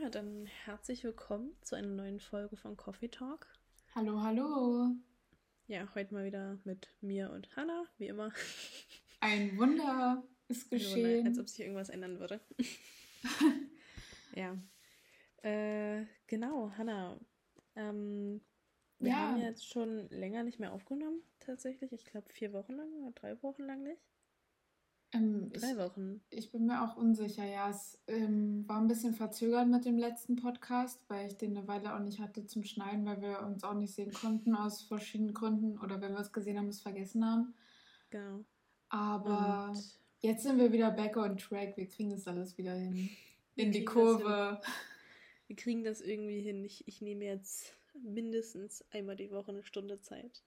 Ja, dann herzlich willkommen zu einer neuen Folge von Coffee Talk. Hallo, hallo. Ja, heute mal wieder mit mir und Hannah, wie immer. Ein Wunder ist geschehen. Wunder, als ob sich irgendwas ändern würde. ja. Äh, genau, Hannah. Ähm, wir ja. haben jetzt schon länger nicht mehr aufgenommen, tatsächlich. Ich glaube vier Wochen lang oder drei Wochen lang nicht. Ähm, Drei ich, Wochen. Ich bin mir auch unsicher, ja. Es ähm, war ein bisschen verzögert mit dem letzten Podcast, weil ich den eine Weile auch nicht hatte zum Schneiden, weil wir uns auch nicht sehen konnten aus verschiedenen Gründen oder wenn wir es gesehen haben, es vergessen haben. Genau. Aber Und jetzt sind wir wieder back on track. Wir kriegen das alles wieder hin. In die Kurve. Wir kriegen das irgendwie hin. Ich, ich nehme jetzt mindestens einmal die Woche eine Stunde Zeit.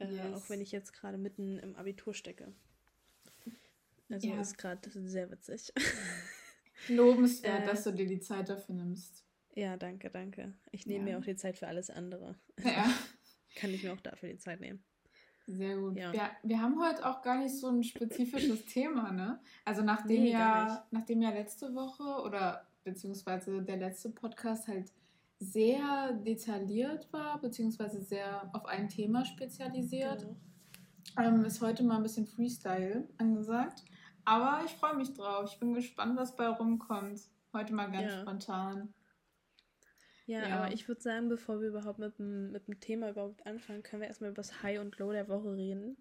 Äh, yes. Auch wenn ich jetzt gerade mitten im Abitur stecke. Also ja. ist gerade sehr witzig. Lobenswert, äh, dass du dir die Zeit dafür nimmst. Ja, danke, danke. Ich nehme ja. mir auch die Zeit für alles andere. Ja. Kann ich mir auch dafür die Zeit nehmen. Sehr gut. Ja. Wir, wir haben heute auch gar nicht so ein spezifisches Thema, ne? Also nachdem nee, ja, nachdem ja letzte Woche oder beziehungsweise der letzte Podcast halt sehr detailliert war, beziehungsweise sehr auf ein Thema spezialisiert, genau. ähm, ist heute mal ein bisschen Freestyle angesagt. Aber ich freue mich drauf. Ich bin gespannt, was bei rumkommt. Heute mal ganz ja. spontan. Ja, ja, aber ich würde sagen, bevor wir überhaupt mit dem, mit dem Thema überhaupt anfangen, können wir erstmal über das High und Low der Woche reden.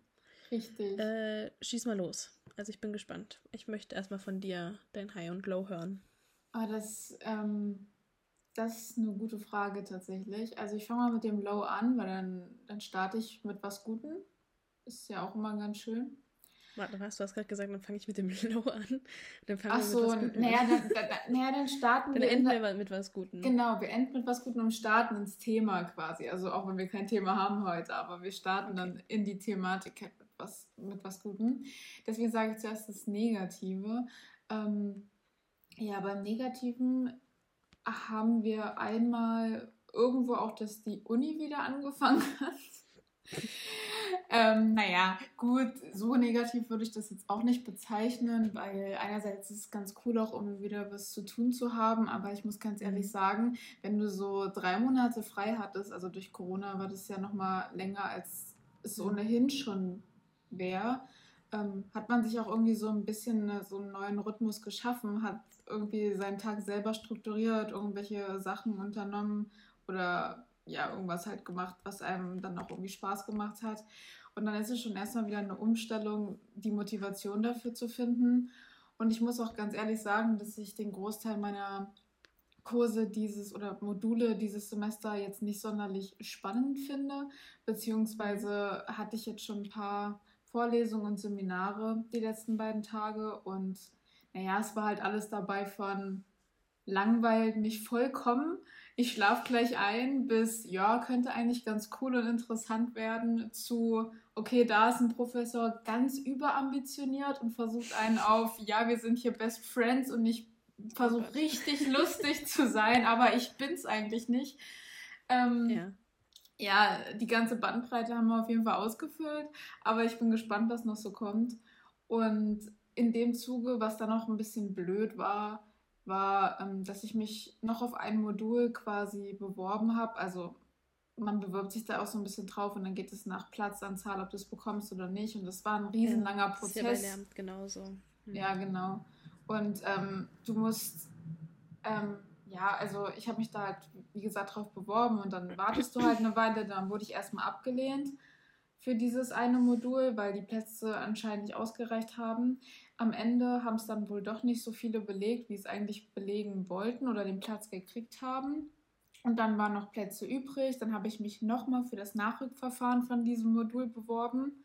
Richtig. Äh, schieß mal los. Also ich bin gespannt. Ich möchte erstmal von dir dein High und Low hören. Ah, das, ähm, das ist eine gute Frage tatsächlich. Also ich fange mal mit dem Low an, weil dann, dann starte ich mit was Gutem. Ist ja auch immer ganz schön. Warte, was? Du hast gerade gesagt, dann fange ich mit dem Low an. Dann fangen Ach so, naja dann, dann, naja, dann starten dann wir. Dann enden wir mit was Gutem. Genau, wir enden mit was Gutem und starten ins Thema quasi. Also auch wenn wir kein Thema haben heute, aber wir starten okay. dann in die Thematik mit was, mit was Gutem. Deswegen sage ich zuerst das Negative. Ähm, ja, beim Negativen haben wir einmal irgendwo auch, dass die Uni wieder angefangen hat. ähm, naja, gut, so negativ würde ich das jetzt auch nicht bezeichnen, weil einerseits ist es ganz cool auch, um wieder was zu tun zu haben, aber ich muss ganz ehrlich mhm. sagen, wenn du so drei Monate frei hattest, also durch Corona war das ja nochmal länger, als es mhm. ohnehin schon wäre, ähm, hat man sich auch irgendwie so ein bisschen so einen neuen Rhythmus geschaffen, hat irgendwie seinen Tag selber strukturiert, irgendwelche Sachen unternommen oder ja, irgendwas halt gemacht, was einem dann auch irgendwie Spaß gemacht hat. Und dann ist es schon erstmal wieder eine Umstellung, die Motivation dafür zu finden. Und ich muss auch ganz ehrlich sagen, dass ich den Großteil meiner Kurse dieses oder Module dieses Semester jetzt nicht sonderlich spannend finde, beziehungsweise hatte ich jetzt schon ein paar Vorlesungen und Seminare die letzten beiden Tage und naja, es war halt alles dabei von langweilt mich vollkommen. Ich schlafe gleich ein, bis ja, könnte eigentlich ganz cool und interessant werden, zu okay, da ist ein Professor ganz überambitioniert und versucht einen auf, ja, wir sind hier Best Friends und ich versuche richtig lustig zu sein, aber ich bin's eigentlich nicht. Ähm, ja. ja, die ganze Bandbreite haben wir auf jeden Fall ausgefüllt, aber ich bin gespannt, was noch so kommt. Und in dem Zuge, was da noch ein bisschen blöd war, war, ähm, dass ich mich noch auf ein Modul quasi beworben habe. Also man bewirbt sich da auch so ein bisschen drauf und dann geht es nach Platzanzahl, ob du es bekommst oder nicht. Und das war ein riesenlanger ja, Prozess. Ist ja bei Lehramt genauso. Mhm. Ja, genau. Und ähm, du musst, ähm, ja, also ich habe mich da halt, wie gesagt, drauf beworben und dann wartest du halt eine Weile, dann wurde ich erstmal abgelehnt für dieses eine Modul, weil die Plätze anscheinend nicht ausgereicht haben. Am Ende haben es dann wohl doch nicht so viele belegt, wie es eigentlich belegen wollten oder den Platz gekriegt haben. Und dann waren noch Plätze übrig. Dann habe ich mich nochmal für das Nachrückverfahren von diesem Modul beworben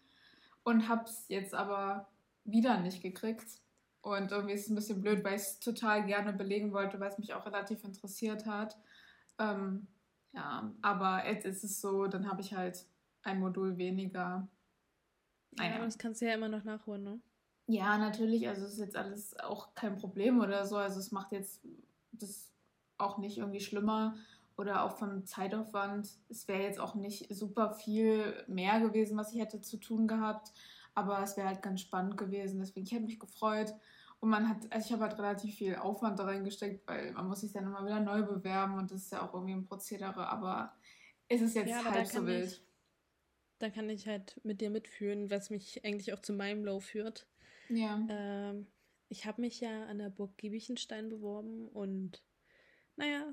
und habe es jetzt aber wieder nicht gekriegt. Und irgendwie ist es ein bisschen blöd, weil ich es total gerne belegen wollte, weil es mich auch relativ interessiert hat. Ähm, ja, aber jetzt ist es so, dann habe ich halt ein Modul weniger. Naja. Ja, das kannst du ja immer noch nachholen, ne? Ja, natürlich. Also es ist jetzt alles auch kein Problem oder so. Also es macht jetzt das auch nicht irgendwie schlimmer oder auch vom Zeitaufwand. Es wäre jetzt auch nicht super viel mehr gewesen, was ich hätte zu tun gehabt. Aber es wäre halt ganz spannend gewesen. Deswegen, ich hätte mich gefreut. Und man hat, also ich habe halt relativ viel Aufwand da reingesteckt, weil man muss sich dann immer wieder neu bewerben und das ist ja auch irgendwie ein Prozedere, aber es ist jetzt ja, halb so wild. Ich, da kann ich halt mit dir mitfühlen, was mich eigentlich auch zu meinem Low führt. Ja. Ähm, ich habe mich ja an der Burg Giebichenstein beworben und naja,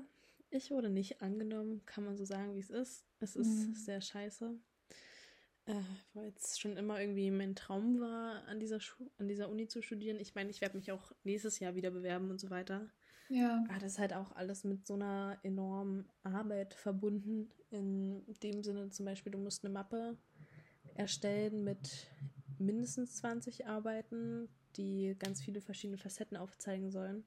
ich wurde nicht angenommen, kann man so sagen, wie es ist. Es ist mhm. sehr scheiße. Äh, weil es schon immer irgendwie mein Traum war, an dieser, an dieser Uni zu studieren. Ich meine, ich werde mich auch nächstes Jahr wieder bewerben und so weiter. Ja. Aber das ist halt auch alles mit so einer enormen Arbeit verbunden. In dem Sinne zum Beispiel, du musst eine Mappe erstellen mit mindestens 20 Arbeiten, die ganz viele verschiedene Facetten aufzeigen sollen.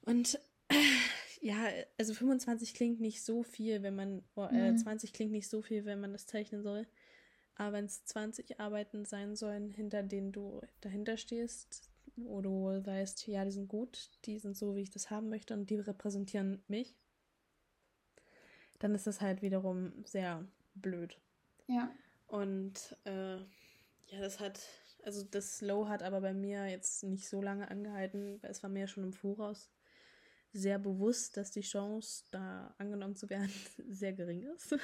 Und ja, also 25 klingt nicht so viel, wenn man, oh, äh, 20 mhm. klingt nicht so viel, wenn man das zeichnen soll. Aber wenn es 20 Arbeiten sein sollen, hinter denen du dahinter stehst, wo du weißt, ja, die sind gut, die sind so, wie ich das haben möchte und die repräsentieren mich, dann ist das halt wiederum sehr blöd. Ja. Und äh, ja, das hat, also das Low hat aber bei mir jetzt nicht so lange angehalten, weil es war mir schon im Voraus sehr bewusst, dass die Chance, da angenommen zu werden, sehr gering ist.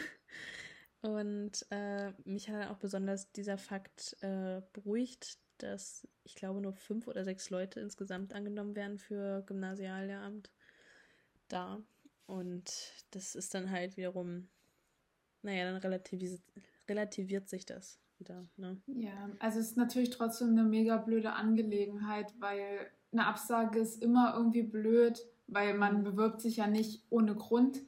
Und äh, mich hat auch besonders dieser Fakt äh, beruhigt, dass ich glaube nur fünf oder sechs Leute insgesamt angenommen werden für Gymnasiallehramt da. Und das ist dann halt wiederum, naja, dann relativis relativiert sich das wieder. Ne? Ja, also es ist natürlich trotzdem eine mega blöde Angelegenheit, weil eine Absage ist immer irgendwie blöd, weil man bewirbt sich ja nicht ohne Grund.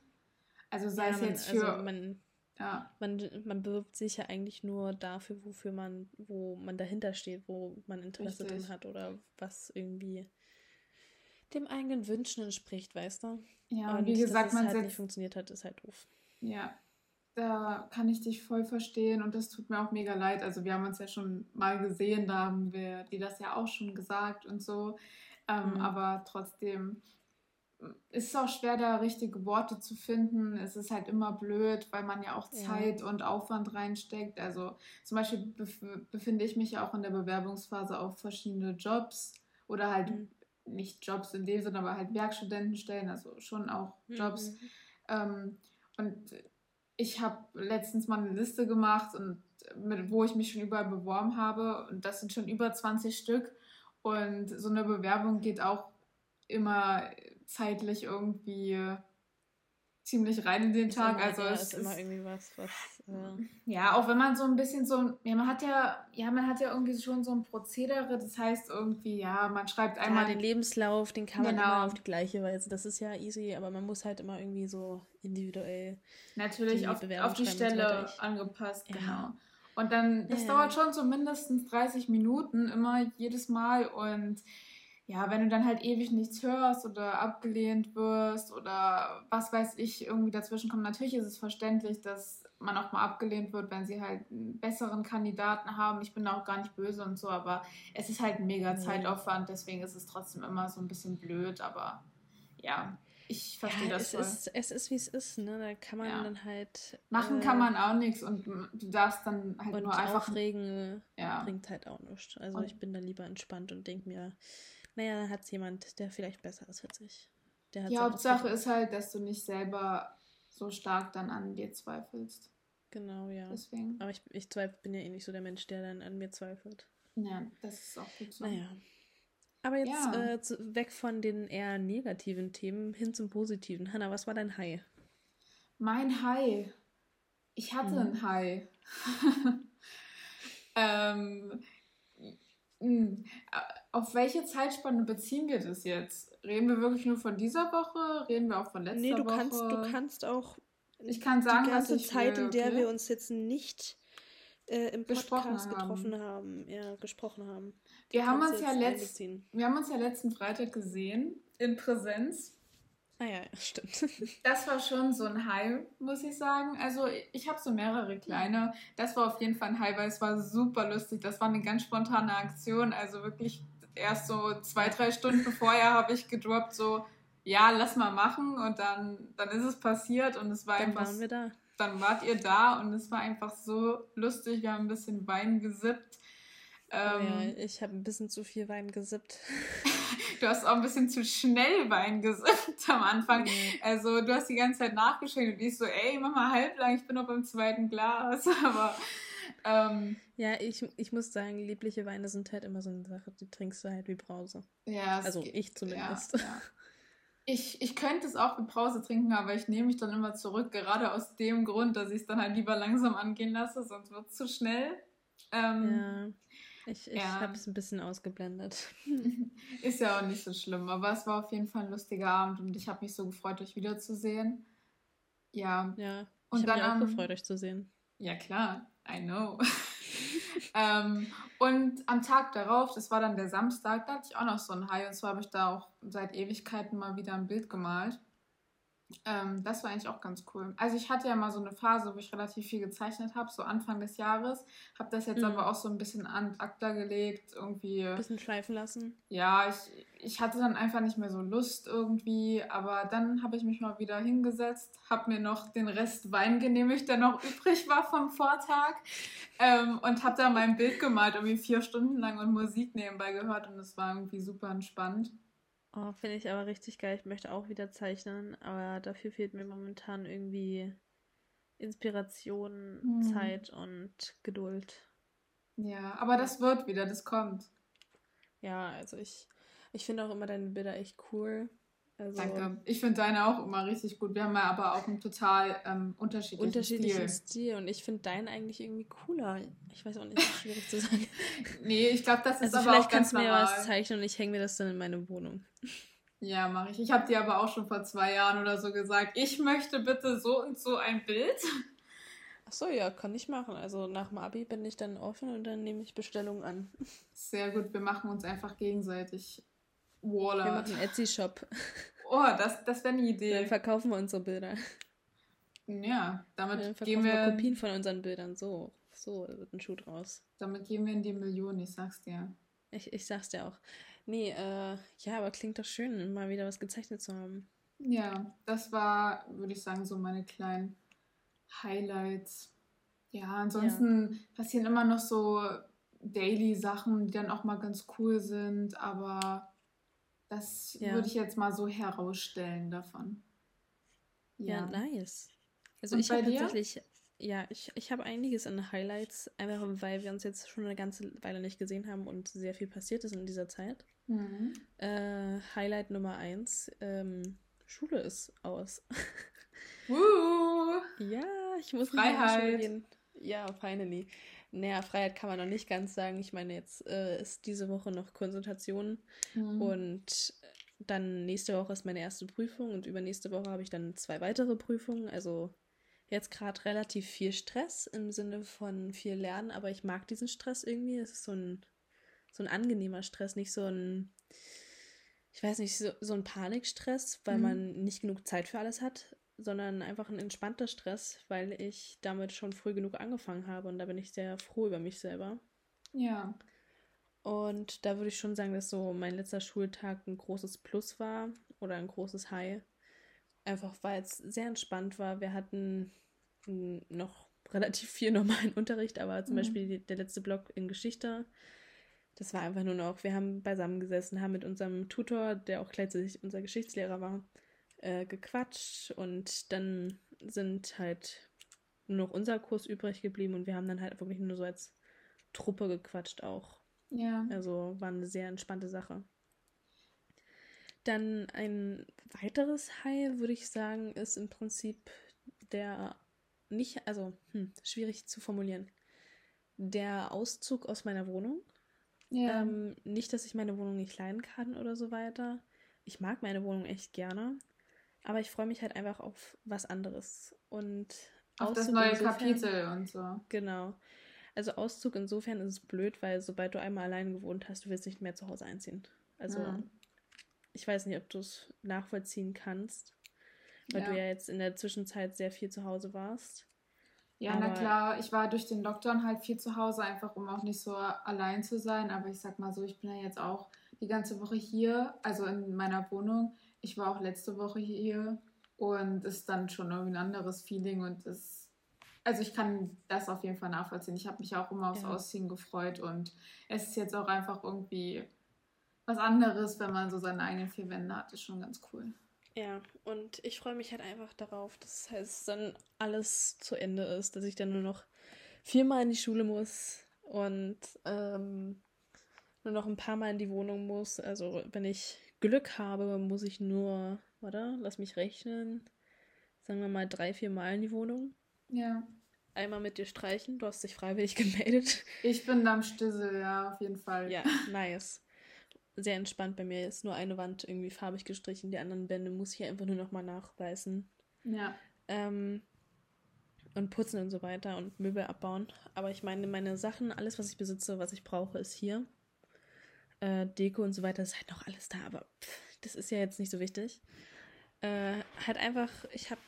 Also sei ja, es jetzt für. Also man, ja. man, man bewirbt sich ja eigentlich nur dafür, wofür man, wo man dahinter steht, wo man Interesse Richtig. drin hat oder was irgendwie dem eigenen Wünschen entspricht, weißt du? Ja, und wie gesagt, dass es man halt nicht funktioniert hat, ist halt doof. Ja, da kann ich dich voll verstehen und das tut mir auch mega leid. Also wir haben uns ja schon mal gesehen, da haben wir dir das ja auch schon gesagt und so. Ähm, mhm. Aber trotzdem ist auch schwer, da richtige Worte zu finden. Es ist halt immer blöd, weil man ja auch Zeit ja. und Aufwand reinsteckt. Also zum Beispiel bef befinde ich mich ja auch in der Bewerbungsphase auf verschiedene Jobs oder halt mhm. nicht Jobs in dem Sinne, aber halt Werkstudentenstellen, also schon auch Jobs. Mhm. Ähm, und ich habe letztens mal eine Liste gemacht und mit, wo ich mich schon überall beworben habe und das sind schon über 20 Stück und so eine Bewerbung geht auch immer zeitlich irgendwie ziemlich rein in den Tag. Immer, also ja, es ist immer irgendwie was, was. Äh ja, auch wenn man so ein bisschen so, ja, man hat ja, ja, man hat ja irgendwie schon so ein Prozedere. Das heißt irgendwie, ja, man schreibt einmal ja, den Lebenslauf, den kann man genau. immer auf die gleiche Weise. Das ist ja easy, aber man muss halt immer irgendwie so individuell natürlich die auf, auf die Stelle angepasst, ja. genau. Und dann, das ja. dauert schon so mindestens 30 Minuten immer jedes Mal und ja, wenn du dann halt ewig nichts hörst oder abgelehnt wirst oder was weiß ich, irgendwie dazwischen kommt, natürlich ist es verständlich, dass man auch mal abgelehnt wird, wenn sie halt einen besseren Kandidaten haben. Ich bin da auch gar nicht böse und so, aber es ist halt ein mega Zeitaufwand, deswegen ist es trotzdem immer so ein bisschen blöd, aber ja. Ich verstehe ja, das es voll. Ist, es ist, wie es ist, ne? Da kann man ja. dann halt. Machen äh, kann man auch nichts und du darfst dann halt nur einfach. Aufregen ja. bringt halt auch nichts. Also und ich bin da lieber entspannt und denke mir, naja, dann hat es jemand, der vielleicht besser ist als ich. Der die Hauptsache ist halt, dass du nicht selber so stark dann an dir zweifelst. Genau, ja. Deswegen. Aber ich, ich zweifel, bin ja eh nicht so der Mensch, der dann an mir zweifelt. Ja, das ist auch gut so. Naja. Aber jetzt ja. äh, zu, weg von den eher negativen Themen hin zum positiven. Hanna, was war dein High? Mein High. Ich hatte mhm. ein High. ähm, hm, auf welche Zeitspanne beziehen wir das jetzt? Reden wir wirklich nur von dieser Woche? Reden wir auch von letzter Woche? Nee, du Woche? kannst, du kannst auch ich kann sagen, die ganze Zeit, will, in der wir uns jetzt nicht äh, im Podcast getroffen haben. haben, ja, gesprochen haben. Wir haben, uns ja letzt, wir haben uns ja letzten Freitag gesehen, in Präsenz. Ah ja, stimmt. Das war schon so ein High, muss ich sagen. Also ich habe so mehrere kleine. Das war auf jeden Fall ein High, weil es war super lustig. Das war eine ganz spontane Aktion. Also wirklich erst so zwei, drei Stunden vorher habe ich gedroppt, so, ja, lass mal machen. Und dann, dann ist es passiert und es war dann einfach... Dann waren wir da. Dann wart ihr da und es war einfach so lustig. Wir haben ein bisschen Wein gesippt. Ähm, oh ja, ich habe ein bisschen zu viel Wein gesippt. du hast auch ein bisschen zu schnell Wein gesippt am Anfang. Mhm. Also du hast die ganze Zeit nachgeschenkt und ich so, ey, mach mal halblang, ich bin noch beim zweiten Glas. Aber ähm, ja, ich, ich muss sagen, liebliche Weine sind halt immer so eine Sache, die trinkst du halt wie Brause. Ja, also geht. ich zumindest. Ja, ja. Ich, ich könnte es auch wie Brause trinken, aber ich nehme mich dann immer zurück, gerade aus dem Grund, dass ich es dann halt lieber langsam angehen lasse, sonst wird es zu schnell. Ähm, ja. Ich, ich ja. habe es ein bisschen ausgeblendet. Ist ja auch nicht so schlimm, aber es war auf jeden Fall ein lustiger Abend und ich habe mich so gefreut, euch wiederzusehen. Ja. Ja, und ich habe mich auch gefreut, euch zu sehen. Ja, klar, I know. ähm, und am Tag darauf, das war dann der Samstag, da hatte ich auch noch so ein High und zwar habe ich da auch seit Ewigkeiten mal wieder ein Bild gemalt. Ähm, das war eigentlich auch ganz cool. Also ich hatte ja mal so eine Phase, wo ich relativ viel gezeichnet habe, so Anfang des Jahres. Habe das jetzt mhm. aber auch so ein bisschen an Akta gelegt, irgendwie. Ein bisschen schleifen lassen. Ja, ich, ich hatte dann einfach nicht mehr so Lust irgendwie. Aber dann habe ich mich mal wieder hingesetzt, habe mir noch den Rest Wein genehmigt, der noch übrig war vom Vortag. Ähm, und habe da mein Bild gemalt, irgendwie vier Stunden lang und Musik nebenbei gehört. Und es war irgendwie super entspannt. Oh, finde ich aber richtig geil. Ich möchte auch wieder zeichnen, aber dafür fehlt mir momentan irgendwie Inspiration, hm. Zeit und Geduld. Ja, aber das wird wieder, das kommt. Ja, also ich, ich finde auch immer deine Bilder echt cool. Also, Danke. Ich finde deine auch immer richtig gut. Wir haben ja aber auch einen total ähm, unterschiedlichen, unterschiedlichen Stil. Stil. Und ich finde deinen eigentlich irgendwie cooler. Ich weiß auch nicht, ist schwierig zu sagen. nee, ich glaube, das ist also aber vielleicht auch ganz kannst du mir normal. was zeichnen und ich hänge mir das dann in meine Wohnung. Ja, mache ich. Ich habe dir aber auch schon vor zwei Jahren oder so gesagt, ich möchte bitte so und so ein Bild. Ach so, ja, kann ich machen. Also nach dem Abi bin ich dann offen und dann nehme ich Bestellungen an. Sehr gut, wir machen uns einfach gegenseitig Waller. Wir machen einen Etsy-Shop. Oh, das, das wäre eine Idee. Dann verkaufen wir unsere Bilder. Ja, damit dann gehen wir... wir Kopien von unseren Bildern. So, so wird ein Schuh draus. Damit gehen wir in die Millionen, ich sag's dir. Ich, ich sag's dir auch. Nee, äh, ja, aber klingt doch schön, mal wieder was gezeichnet zu haben. Ja, das war, würde ich sagen, so meine kleinen Highlights. Ja, ansonsten ja. passieren immer noch so Daily-Sachen, die dann auch mal ganz cool sind, aber das ja. würde ich jetzt mal so herausstellen davon. Ja, ja nice. Also Und ich habe tatsächlich, ja, ich, ich habe einiges an Highlights, einfach weil wir uns jetzt schon eine ganze Weile nicht gesehen haben und sehr viel passiert ist in dieser Zeit. Mhm. Äh, Highlight Nummer eins, ähm, Schule ist aus. Uh, ja, ich muss Freiheit. gehen. Ja, finally. Naja, Freiheit kann man noch nicht ganz sagen. Ich meine, jetzt äh, ist diese Woche noch Konsultation mhm. und dann nächste Woche ist meine erste Prüfung und übernächste Woche habe ich dann zwei weitere Prüfungen. Also jetzt gerade relativ viel Stress im Sinne von viel Lernen, aber ich mag diesen Stress irgendwie. Es ist so ein, so ein angenehmer Stress, nicht so ein, ich weiß nicht, so, so ein Panikstress, weil mhm. man nicht genug Zeit für alles hat sondern einfach ein entspannter Stress, weil ich damit schon früh genug angefangen habe und da bin ich sehr froh über mich selber. Ja. Und da würde ich schon sagen, dass so mein letzter Schultag ein großes Plus war oder ein großes High. Einfach weil es sehr entspannt war. Wir hatten noch relativ viel normalen Unterricht, aber zum mhm. Beispiel der letzte Block in Geschichte, das war einfach nur noch, wir haben beisammen gesessen, haben mit unserem Tutor, der auch gleichzeitig unser Geschichtslehrer war, äh, gequatscht und dann sind halt nur noch unser Kurs übrig geblieben und wir haben dann halt wirklich nur so als Truppe gequatscht auch. Ja. Also war eine sehr entspannte Sache. Dann ein weiteres High, würde ich sagen, ist im Prinzip der nicht, also hm, schwierig zu formulieren. Der Auszug aus meiner Wohnung. Ja. Ähm, nicht, dass ich meine Wohnung nicht leiden kann oder so weiter. Ich mag meine Wohnung echt gerne. Aber ich freue mich halt einfach auf was anderes. Und auf Auszug das neue insofern, Kapitel und so. Genau. Also Auszug insofern ist es blöd, weil sobald du einmal allein gewohnt hast, du willst nicht mehr zu Hause einziehen. Also mhm. ich weiß nicht, ob du es nachvollziehen kannst, weil ja. du ja jetzt in der Zwischenzeit sehr viel zu Hause warst. Ja, aber na klar, ich war durch den Lockdown halt viel zu Hause, einfach um auch nicht so allein zu sein. Aber ich sag mal so, ich bin ja jetzt auch die ganze Woche hier, also in meiner Wohnung ich war auch letzte Woche hier und ist dann schon irgendwie ein anderes Feeling und es also ich kann das auf jeden Fall nachvollziehen. Ich habe mich auch immer aufs ja. Ausziehen gefreut und es ist jetzt auch einfach irgendwie was anderes, wenn man so seine eigenen vier Wände hat. Ist schon ganz cool. Ja, und ich freue mich halt einfach darauf, dass heißt, dann alles zu Ende ist, dass ich dann nur noch viermal in die Schule muss und ähm, nur noch ein paar Mal in die Wohnung muss. Also wenn ich Glück habe, muss ich nur, oder? Lass mich rechnen. Sagen wir mal drei, vier Mal in die Wohnung. Ja. Einmal mit dir streichen. Du hast dich freiwillig gemeldet. Ich bin am Stissel, ja, auf jeden Fall. Ja, nice sehr entspannt bei mir. Ist nur eine Wand irgendwie farbig gestrichen, die anderen Wände muss ich einfach nur nochmal nachweisen. Ja. Ähm, und putzen und so weiter und Möbel abbauen. Aber ich meine, meine Sachen, alles, was ich besitze, was ich brauche, ist hier. Äh, Deko und so weiter ist halt noch alles da, aber pff, das ist ja jetzt nicht so wichtig. Äh, halt einfach, ich habe,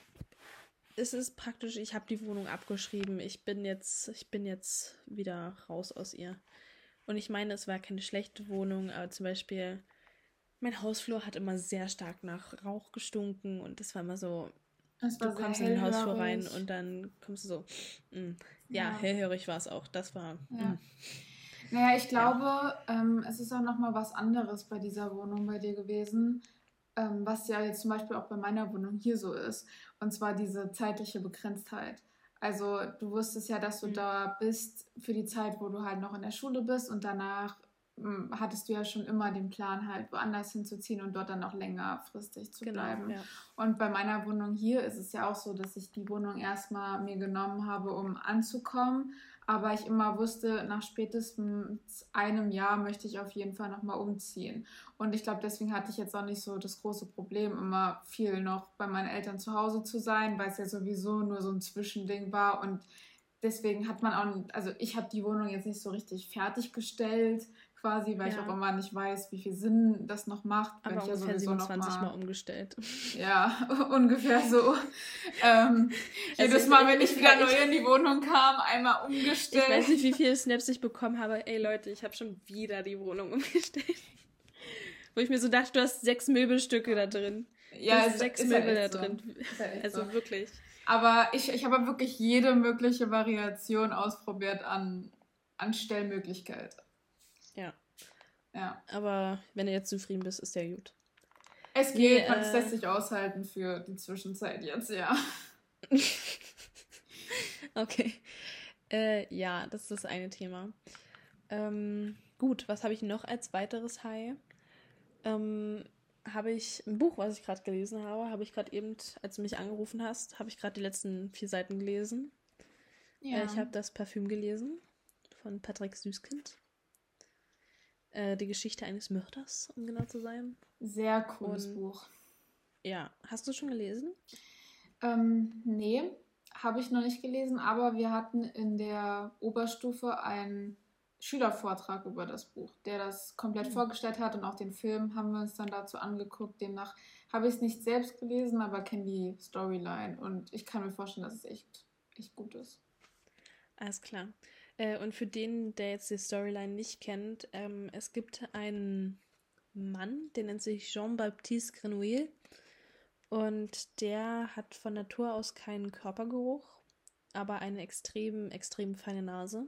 es ist praktisch, ich habe die Wohnung abgeschrieben. Ich bin jetzt, ich bin jetzt wieder raus aus ihr. Und ich meine, es war keine schlechte Wohnung, aber zum Beispiel mein Hausflur hat immer sehr stark nach Rauch gestunken und das war immer so, du kommst in den Hausflur rein und dann kommst du so, mh, mm, ja, ja, hellhörig war es auch. Das war. Ja. Naja, ich glaube, ja. ähm, es ist auch nochmal was anderes bei dieser Wohnung bei dir gewesen, ähm, was ja jetzt zum Beispiel auch bei meiner Wohnung hier so ist. Und zwar diese zeitliche Begrenztheit. Also du wusstest ja, dass du mhm. da bist für die Zeit, wo du halt noch in der Schule bist und danach hm, hattest du ja schon immer den Plan, halt woanders hinzuziehen und dort dann auch längerfristig zu genau, bleiben. Ja. Und bei meiner Wohnung hier ist es ja auch so, dass ich die Wohnung erstmal mir genommen habe, um anzukommen aber ich immer wusste, nach spätestens einem Jahr möchte ich auf jeden Fall nochmal umziehen. Und ich glaube, deswegen hatte ich jetzt auch nicht so das große Problem, immer viel noch bei meinen Eltern zu Hause zu sein, weil es ja sowieso nur so ein Zwischending war. Und deswegen hat man auch, also ich habe die Wohnung jetzt nicht so richtig fertiggestellt, quasi, weil ja. ich auch immer nicht weiß, wie viel Sinn das noch macht. Aber wenn ich ja ungefähr 27 mal, mal, umgestellt. Ja, ungefähr so. ähm, jedes Mal, wenn ich wieder neu in die Wohnung kam, einmal umgestellt. Ich weiß nicht, wie viele Snaps ich bekommen habe. Ey Leute, ich habe schon wieder die Wohnung umgestellt. Wo ich mir so dachte, du hast sechs Möbelstücke da drin. Ja, es, sechs ist Möbel da drin. Halt also so. wirklich. Aber ich, ich habe wirklich jede mögliche Variation ausprobiert an, an Stellmöglichkeit. Ja. Ja. Aber wenn du jetzt zufrieden bist, ist ja gut. Es geht, nee, man äh, lässt sich aushalten für die Zwischenzeit jetzt, ja. okay. Äh, ja, das ist das eine Thema. Ähm, gut, was habe ich noch als weiteres High? Ähm, habe ich ein Buch, was ich gerade gelesen habe, habe ich gerade eben, als du mich angerufen hast, habe ich gerade die letzten vier Seiten gelesen. Ja. Äh, ich habe das Parfüm gelesen von Patrick Süßkind. Äh, die Geschichte eines Mörders, um genau zu sein. Sehr cooles Und, Buch. Ja, hast du schon gelesen? Ähm, nee, habe ich noch nicht gelesen, aber wir hatten in der Oberstufe einen Schülervortrag über das Buch, der das komplett mhm. vorgestellt hat und auch den Film haben wir uns dann dazu angeguckt. Demnach habe ich es nicht selbst gelesen, aber kenne die Storyline und ich kann mir vorstellen, dass es echt, echt gut ist. Alles klar. Äh, und für den, der jetzt die Storyline nicht kennt, ähm, es gibt einen Mann, der nennt sich Jean-Baptiste Grenouille. Und der hat von Natur aus keinen Körpergeruch, aber eine extrem, extrem feine Nase.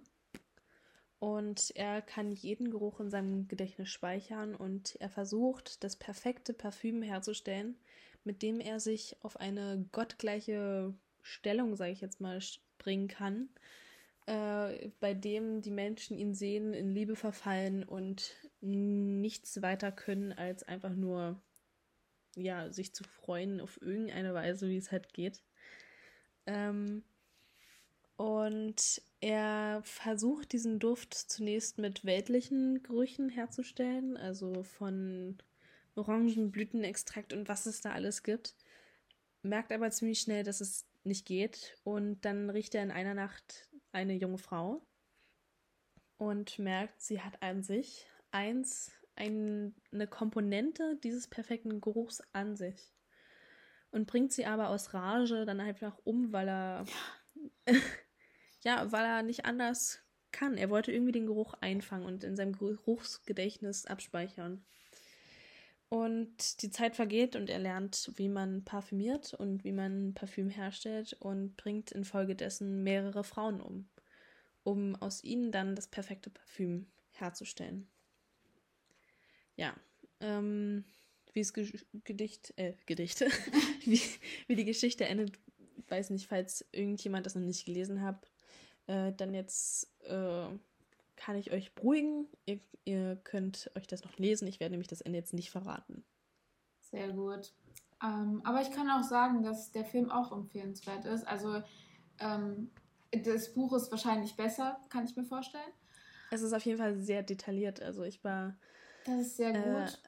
Und er kann jeden Geruch in seinem Gedächtnis speichern und er versucht, das perfekte Parfüm herzustellen, mit dem er sich auf eine gottgleiche Stellung, sage ich jetzt mal, bringen kann, äh, bei dem die Menschen ihn sehen, in Liebe verfallen und nichts weiter können, als einfach nur ja, sich zu freuen auf irgendeine Weise, wie es halt geht. Ähm, und er versucht diesen Duft zunächst mit weltlichen Gerüchen herzustellen, also von Orangenblütenextrakt und was es da alles gibt. Merkt aber ziemlich schnell, dass es nicht geht. Und dann riecht er in einer Nacht eine junge Frau und merkt, sie hat an sich eins, ein, eine Komponente dieses perfekten Geruchs an sich. Und bringt sie aber aus Rage dann einfach um, weil er. Ja. ja, weil er nicht anders kann. Er wollte irgendwie den Geruch einfangen und in seinem Geruchsgedächtnis abspeichern. Und die Zeit vergeht und er lernt, wie man parfümiert und wie man Parfüm herstellt und bringt infolgedessen mehrere Frauen um, um aus ihnen dann das perfekte Parfüm herzustellen. Ja, ähm, wie es Gedicht, äh, Gedichte, wie, wie die Geschichte endet, weiß nicht, falls irgendjemand das noch nicht gelesen hat, äh, dann jetzt äh, kann ich euch beruhigen. Ihr, ihr, könnt euch das noch lesen. Ich werde nämlich das Ende jetzt nicht verraten. Sehr gut. Ähm, aber ich kann auch sagen, dass der Film auch empfehlenswert ist. Also ähm, das Buch ist wahrscheinlich besser, kann ich mir vorstellen. Es ist auf jeden Fall sehr detailliert. Also ich war. Das ist sehr äh, gut.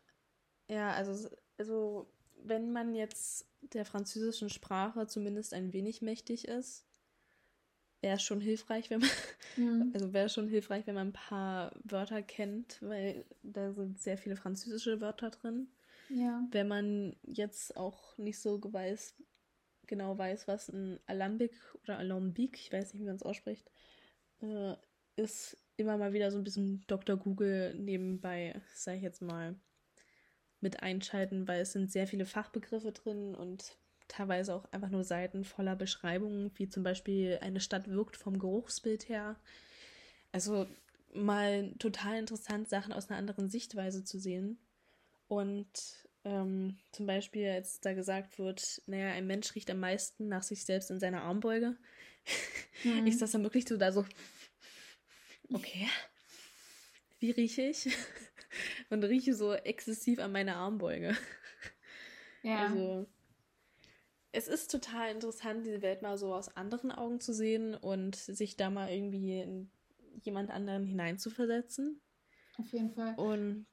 Ja, also, also wenn man jetzt der französischen Sprache zumindest ein wenig mächtig ist, wäre schon hilfreich, wenn man, mhm. also wäre schon hilfreich, wenn man ein paar Wörter kennt, weil da sind sehr viele französische Wörter drin. Ja. Wenn man jetzt auch nicht so weiß, genau weiß, was ein Alambic oder Alambic, ich weiß nicht, wie man es ausspricht, äh, ist immer mal wieder so ein bisschen Dr. Google nebenbei, sage ich jetzt mal, mit einschalten, weil es sind sehr viele Fachbegriffe drin und teilweise auch einfach nur Seiten voller Beschreibungen, wie zum Beispiel eine Stadt wirkt vom Geruchsbild her. Also mal total interessant, Sachen aus einer anderen Sichtweise zu sehen. Und ähm, zum Beispiel, als da gesagt wird, naja, ein Mensch riecht am meisten nach sich selbst in seiner Armbeuge, mhm. ist das dann wirklich so da so, okay, wie rieche ich? Und rieche so exzessiv an meiner Armbeuge. Ja. Also, es ist total interessant, diese Welt mal so aus anderen Augen zu sehen und sich da mal irgendwie in jemand anderen hineinzuversetzen. Auf jeden Fall. Und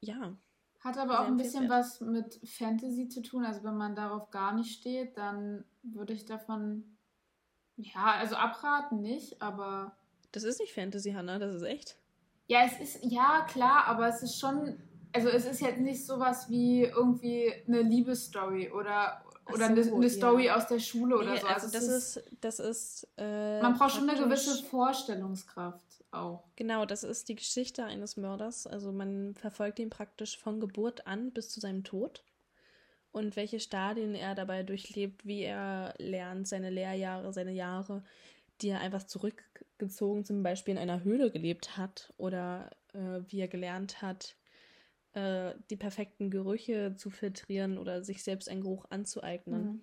ja. Hat aber auch ein bisschen was mit Fantasy zu tun. Also wenn man darauf gar nicht steht, dann würde ich davon, ja, also abraten nicht, aber. Das ist nicht Fantasy, Hannah, das ist echt. Ja, es ist, ja, klar, aber es ist schon, also es ist jetzt nicht sowas wie irgendwie eine Liebesstory oder, oder so, eine, eine, Story ja. aus der Schule oder nee, so. Also, also das ist, ist, das ist. Äh, man braucht schon eine gewisse Vorstellungskraft auch. Genau, das ist die Geschichte eines Mörders. Also man verfolgt ihn praktisch von Geburt an bis zu seinem Tod. Und welche Stadien er dabei durchlebt, wie er lernt, seine Lehrjahre, seine Jahre, die er einfach zurückgezogen zum Beispiel in einer Höhle gelebt hat oder äh, wie er gelernt hat, äh, die perfekten Gerüche zu filtrieren oder sich selbst einen Geruch anzueignen.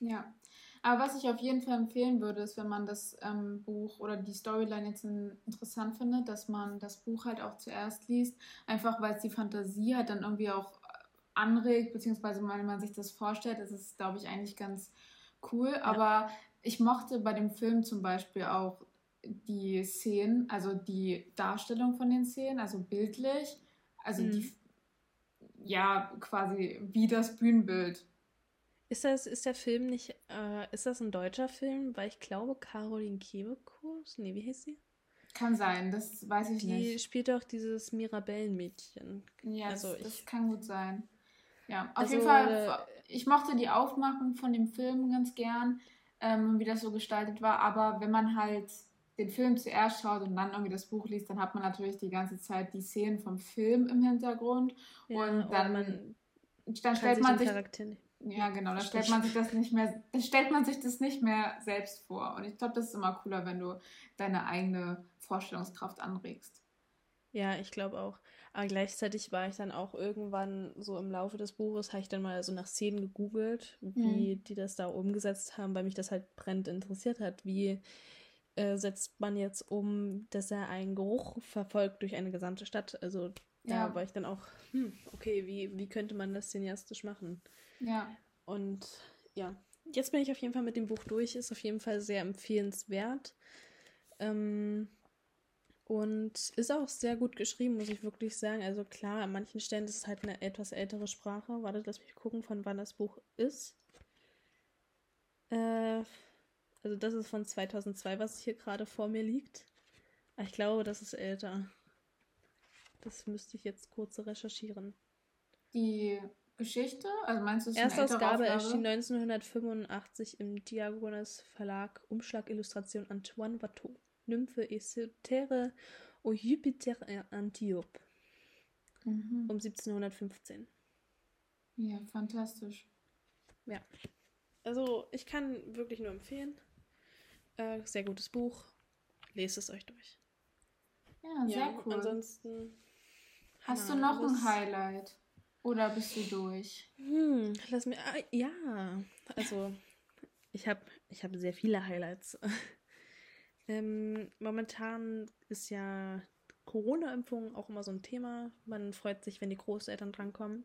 Mhm. Ja. Aber was ich auf jeden Fall empfehlen würde, ist, wenn man das ähm, Buch oder die Storyline jetzt in, interessant findet, dass man das Buch halt auch zuerst liest, einfach weil es die Fantasie halt dann irgendwie auch anregt, beziehungsweise wenn man sich das vorstellt, das ist, glaube ich, eigentlich ganz cool. Ja. Aber ich mochte bei dem Film zum Beispiel auch die Szenen, also die Darstellung von den Szenen, also bildlich, also mhm. die ja, quasi wie das Bühnenbild. Ist das, ist der Film nicht, äh, ist das ein deutscher Film? Weil ich glaube, Caroline Kebekus, nee, wie hieß sie? Kann sein, das weiß ich die nicht. Die spielt doch dieses Mirabellenmädchen. Ja, also das, das kann gut sein. Ja, auf also, jeden Fall, äh, ich mochte die Aufmachung von dem Film ganz gern, ähm, wie das so gestaltet war, aber wenn man halt den Film zuerst schaut und dann irgendwie das Buch liest, dann hat man natürlich die ganze Zeit die Szenen vom Film im Hintergrund ja, und dann, man dann stellt man sich ja genau, dann stellt man sich das nicht mehr, dann stellt man sich das nicht mehr selbst vor und ich glaube, das ist immer cooler, wenn du deine eigene Vorstellungskraft anregst. Ja, ich glaube auch. Aber gleichzeitig war ich dann auch irgendwann so im Laufe des Buches, habe ich dann mal so nach Szenen gegoogelt, wie mhm. die das da umgesetzt haben, weil mich das halt brennend interessiert hat, wie äh, setzt man jetzt um, dass er einen Geruch verfolgt durch eine gesamte Stadt. Also da ja. war ich dann auch, hm, okay, wie, wie könnte man das cineastisch machen? Ja. Und ja, jetzt bin ich auf jeden Fall mit dem Buch durch, ist auf jeden Fall sehr empfehlenswert. Ähm, und ist auch sehr gut geschrieben, muss ich wirklich sagen. Also klar, an manchen Stellen ist es halt eine etwas ältere Sprache. Warte, lass mich gucken, von wann das Buch ist. Äh, also das ist von 2002, was hier gerade vor mir liegt. Aber ich glaube, das ist älter. Das müsste ich jetzt kurz recherchieren. Die Geschichte? Also meinst du, es ist Erstausgabe erschien 1985 im Diagoras Verlag Umschlag Illustration Antoine Watteau. Nymphe au Jupiter Antiope. Mhm. Um 1715. Ja, fantastisch. Ja. Also, ich kann wirklich nur empfehlen. Äh, sehr gutes Buch. Lest es euch durch. Ja, sehr ja, cool. Ansonsten. Hast du noch ein Highlight? Oder bist du durch? Hm, lass mir. Ah, ja, also ich habe ich hab sehr viele Highlights. ähm, momentan ist ja Corona-Impfung auch immer so ein Thema. Man freut sich, wenn die Großeltern drankommen.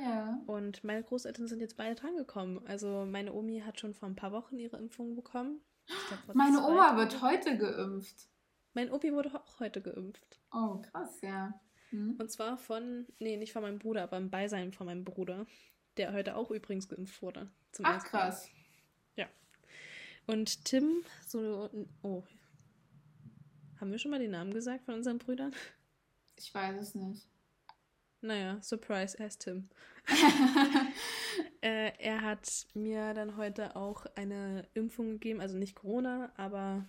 Ja. Und meine Großeltern sind jetzt beide drangekommen. Also meine Omi hat schon vor ein paar Wochen ihre Impfung bekommen. Glaub, meine Oma wird heute geimpft. Mein Opi wurde auch heute geimpft. Oh, krass, ja. Hm. Und zwar von, nee, nicht von meinem Bruder, aber im Beisein von meinem Bruder, der heute auch übrigens geimpft wurde. Ach, krass. Ja. Und Tim, so, oh, haben wir schon mal den Namen gesagt von unseren Brüdern? Ich weiß es nicht. Naja, Surprise, er ist Tim. äh, er hat mir dann heute auch eine Impfung gegeben, also nicht Corona, aber.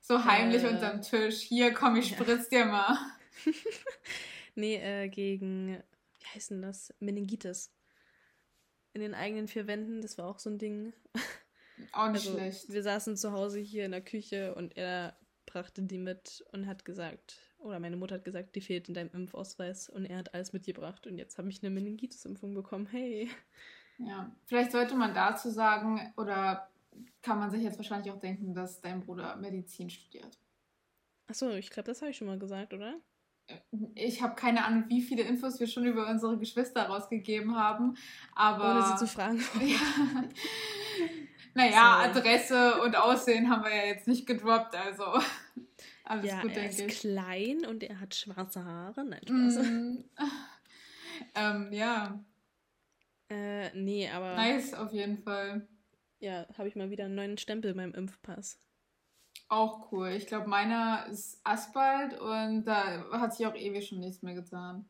so heimlich äh, unterm Tisch. Hier, komm, ich spritz ja. dir mal. nee, äh, gegen, wie heißt denn das? Meningitis. In den eigenen vier Wänden, das war auch so ein Ding. Auch nicht also, schlecht. Wir saßen zu Hause hier in der Küche und er brachte die mit und hat gesagt, oder meine Mutter hat gesagt, die fehlt in deinem Impfausweis und er hat alles mitgebracht und jetzt habe ich eine Meningitis-Impfung bekommen. Hey. Ja, vielleicht sollte man dazu sagen, oder kann man sich jetzt wahrscheinlich auch denken, dass dein Bruder Medizin studiert. Achso, ich glaube, das habe ich schon mal gesagt, oder? Ich habe keine Ahnung, wie viele Infos wir schon über unsere Geschwister rausgegeben haben, aber. Ohne sie zu fragen. ja. Naja, so. Adresse und Aussehen haben wir ja jetzt nicht gedroppt, also alles ja, gut, er ist ich. klein und er hat schwarze Haare. Nein, Spaß. Mm. ähm, ja. Äh, nee, aber. Nice, auf jeden Fall. Ja, habe ich mal wieder einen neuen Stempel in meinem Impfpass. Auch cool. Ich glaube, meiner ist Asphalt und da hat sich auch ewig schon nichts mehr getan.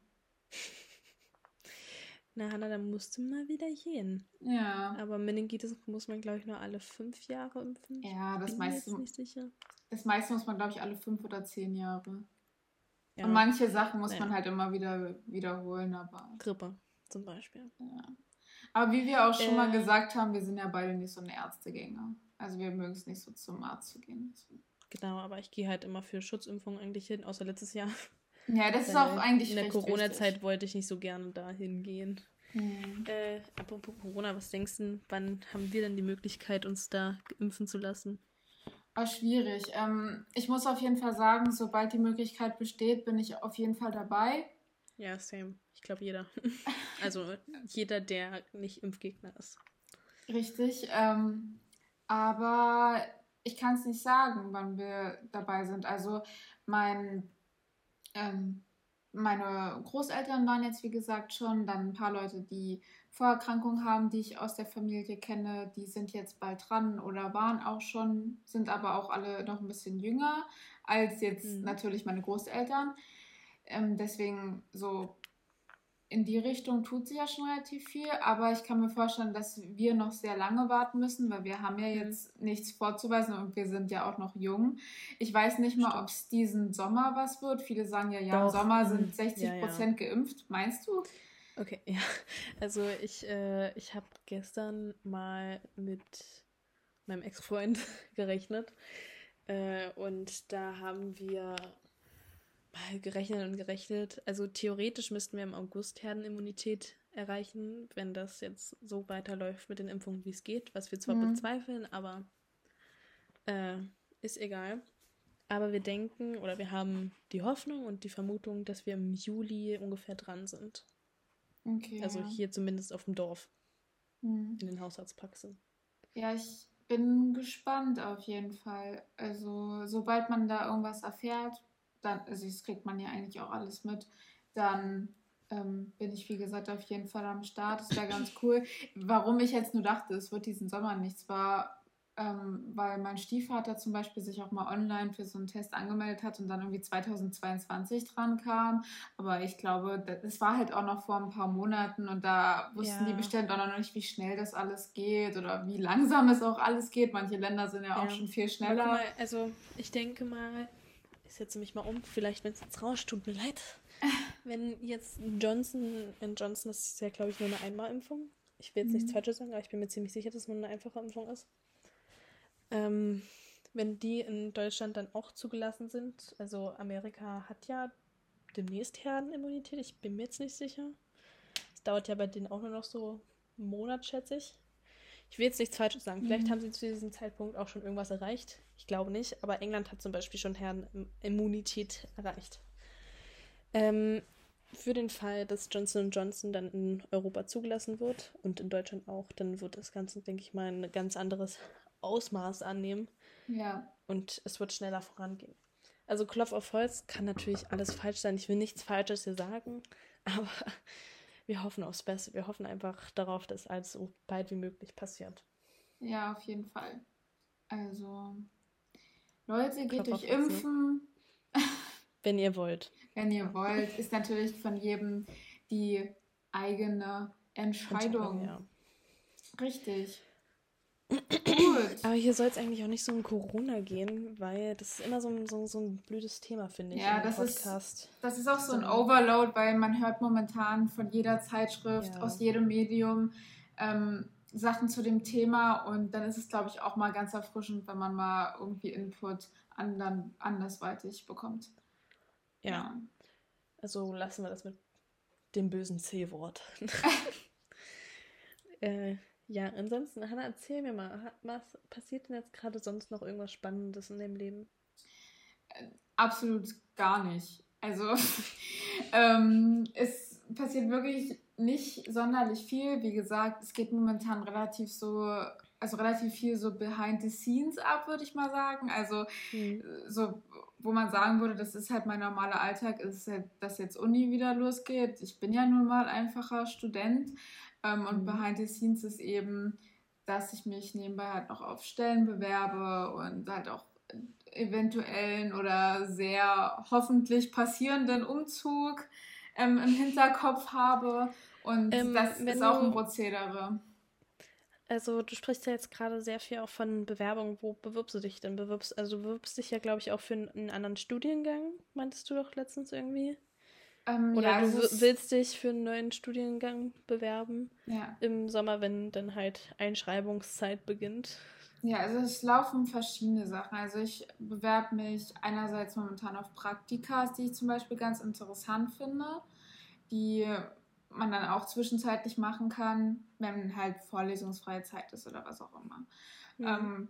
Na, Hanna, da musst du mal wieder hin. Ja. Aber Meningitis muss man, glaube ich, nur alle fünf Jahre impfen. Ja, das meiste. Nicht sicher. Das meiste muss man, glaube ich, alle fünf oder zehn Jahre. Ja. Und manche Sachen muss naja. man halt immer wieder wiederholen, aber. Grippe zum Beispiel. Ja. Aber wie wir auch schon äh, mal gesagt haben, wir sind ja beide nicht so eine Ärztegänger. Also wir mögen es nicht so zum Arzt zu gehen. Genau, aber ich gehe halt immer für Schutzimpfungen eigentlich hin, außer letztes Jahr. Ja, das ist auch eigentlich In der Corona-Zeit wollte ich nicht so gerne dahin gehen. Mhm. Äh, apropos Corona, was denkst du, wann haben wir denn die Möglichkeit, uns da impfen zu lassen? Oh, schwierig. Ähm, ich muss auf jeden Fall sagen, sobald die Möglichkeit besteht, bin ich auf jeden Fall dabei. Ja, same. Ich glaube jeder. also jeder, der nicht Impfgegner ist. Richtig. Ähm, aber ich kann es nicht sagen, wann wir dabei sind. Also mein ähm, meine Großeltern waren jetzt, wie gesagt, schon, dann ein paar Leute, die Vorerkrankungen haben, die ich aus der Familie kenne, die sind jetzt bald dran oder waren auch schon, sind aber auch alle noch ein bisschen jünger als jetzt mhm. natürlich meine Großeltern. Ähm, deswegen so in die Richtung tut sich ja schon relativ viel, aber ich kann mir vorstellen, dass wir noch sehr lange warten müssen, weil wir haben ja mhm. jetzt mhm. nichts vorzuweisen und wir sind ja auch noch jung. Ich weiß nicht mal, ob es diesen Sommer was wird. Viele sagen ja, ja, Doch. im Sommer sind 60 mhm. Prozent ja, ja. geimpft. Meinst du? Okay, ja. Also ich, äh, ich habe gestern mal mit meinem Ex-Freund gerechnet äh, und da haben wir mal gerechnet und gerechnet. Also theoretisch müssten wir im August Herdenimmunität erreichen, wenn das jetzt so weiterläuft mit den Impfungen, wie es geht, was wir zwar mhm. bezweifeln, aber äh, ist egal. Aber wir denken oder wir haben die Hoffnung und die Vermutung, dass wir im Juli ungefähr dran sind. Okay. Also ja. hier zumindest auf dem Dorf. Mhm. In den Hausarztpraxen. Ja, ich bin gespannt auf jeden Fall. Also, sobald man da irgendwas erfährt, dann, also das kriegt man ja eigentlich auch alles mit, dann ähm, bin ich, wie gesagt, auf jeden Fall am Start. Das wäre ganz cool. Warum ich jetzt nur dachte, es wird diesen Sommer nichts, war, ähm, weil mein Stiefvater zum Beispiel sich auch mal online für so einen Test angemeldet hat und dann irgendwie 2022 dran kam. Aber ich glaube, das war halt auch noch vor ein paar Monaten und da wussten ja. die bestimmt auch noch nicht, wie schnell das alles geht oder wie langsam es auch alles geht. Manche Länder sind ja, ja. auch schon viel schneller. Mal, also ich denke mal, ich setze mich mal um, vielleicht wenn es jetzt rauscht, tut mir leid. Wenn jetzt Johnson Johnson, das ist ja, glaube ich, nur eine Einmalimpfung. Ich will jetzt mhm. nichts Falsches sagen, aber ich bin mir ziemlich sicher, dass es nur eine einfache Impfung ist. Ähm, wenn die in Deutschland dann auch zugelassen sind, also Amerika hat ja demnächst Herdenimmunität, ich bin mir jetzt nicht sicher. Es dauert ja bei denen auch nur noch so einen Monat, schätze ich. Ich will jetzt nichts Falsches sagen. Vielleicht mhm. haben sie zu diesem Zeitpunkt auch schon irgendwas erreicht. Ich glaube nicht, aber England hat zum Beispiel schon Herdenimmunität erreicht. Ähm, für den Fall, dass Johnson Johnson dann in Europa zugelassen wird und in Deutschland auch, dann wird das Ganze, denke ich mal, ein ganz anderes Ausmaß annehmen. Ja. Und es wird schneller vorangehen. Also Klopf auf Holz kann natürlich alles falsch sein. Ich will nichts Falsches hier sagen, aber wir hoffen aufs Beste. Wir hoffen einfach darauf, dass alles so bald wie möglich passiert. Ja, auf jeden Fall. Also, Leute, geht Klopf euch impfen. Wenn ihr wollt. Wenn ihr wollt, ist natürlich von jedem die eigene Entscheidung. Entscheidung ja. Richtig. Gut. Aber hier soll es eigentlich auch nicht so um Corona gehen, weil das ist immer so ein, so, so ein blödes Thema, finde ich. Ja, das Podcast. ist, das ist auch so ein Overload, weil man hört momentan von jeder Zeitschrift, ja. aus jedem Medium ähm, Sachen zu dem Thema und dann ist es, glaube ich, auch mal ganz erfrischend, wenn man mal irgendwie Input andern, andersweitig bekommt. Ja. ja. Also lassen wir das mit dem bösen C-Wort. äh, ja, ansonsten, Hanna, erzähl mir mal, was passiert denn jetzt gerade sonst noch irgendwas Spannendes in dem Leben? Äh, absolut gar nicht. Also, ähm, es passiert wirklich nicht sonderlich viel. Wie gesagt, es geht momentan relativ so, also relativ viel so behind the scenes ab, würde ich mal sagen. Also, mhm. so, wo man sagen würde, das ist halt mein normaler Alltag, ist halt, dass jetzt Uni wieder losgeht. Ich bin ja nun mal einfacher Student. Ähm, und mhm. behind the scenes ist eben, dass ich mich nebenbei halt noch auf Stellen bewerbe und halt auch eventuellen oder sehr hoffentlich passierenden Umzug ähm, im Hinterkopf habe. Und ähm, das ist auch ein Prozedere. Also du sprichst ja jetzt gerade sehr viel auch von Bewerbung. Wo bewirbst du dich denn? Bewirbst, also du bewirbst dich ja, glaube ich, auch für einen anderen Studiengang, meintest du doch letztens irgendwie? Ähm, Oder ja, du willst dich für einen neuen Studiengang bewerben ja. im Sommer, wenn dann halt Einschreibungszeit beginnt. Ja, also es laufen verschiedene Sachen. Also ich bewerbe mich einerseits momentan auf Praktika, die ich zum Beispiel ganz interessant finde, die man dann auch zwischenzeitlich machen kann, wenn halt vorlesungsfreie Zeit ist oder was auch immer. Mhm. Ähm,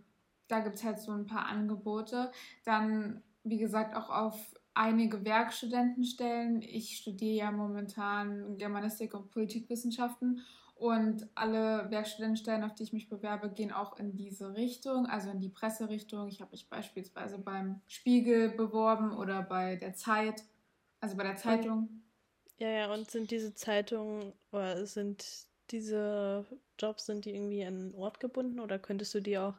da gibt es halt so ein paar Angebote. Dann, wie gesagt, auch auf einige Werkstudentenstellen. Ich studiere ja momentan Germanistik und Politikwissenschaften und alle Werkstudentenstellen, auf die ich mich bewerbe, gehen auch in diese Richtung, also in die Presserichtung. Ich habe mich beispielsweise beim Spiegel beworben oder bei der Zeit, also bei der Zeitung. Ja, ja, und sind diese Zeitungen oder sind diese Jobs, sind die irgendwie an einen Ort gebunden oder könntest du die auch,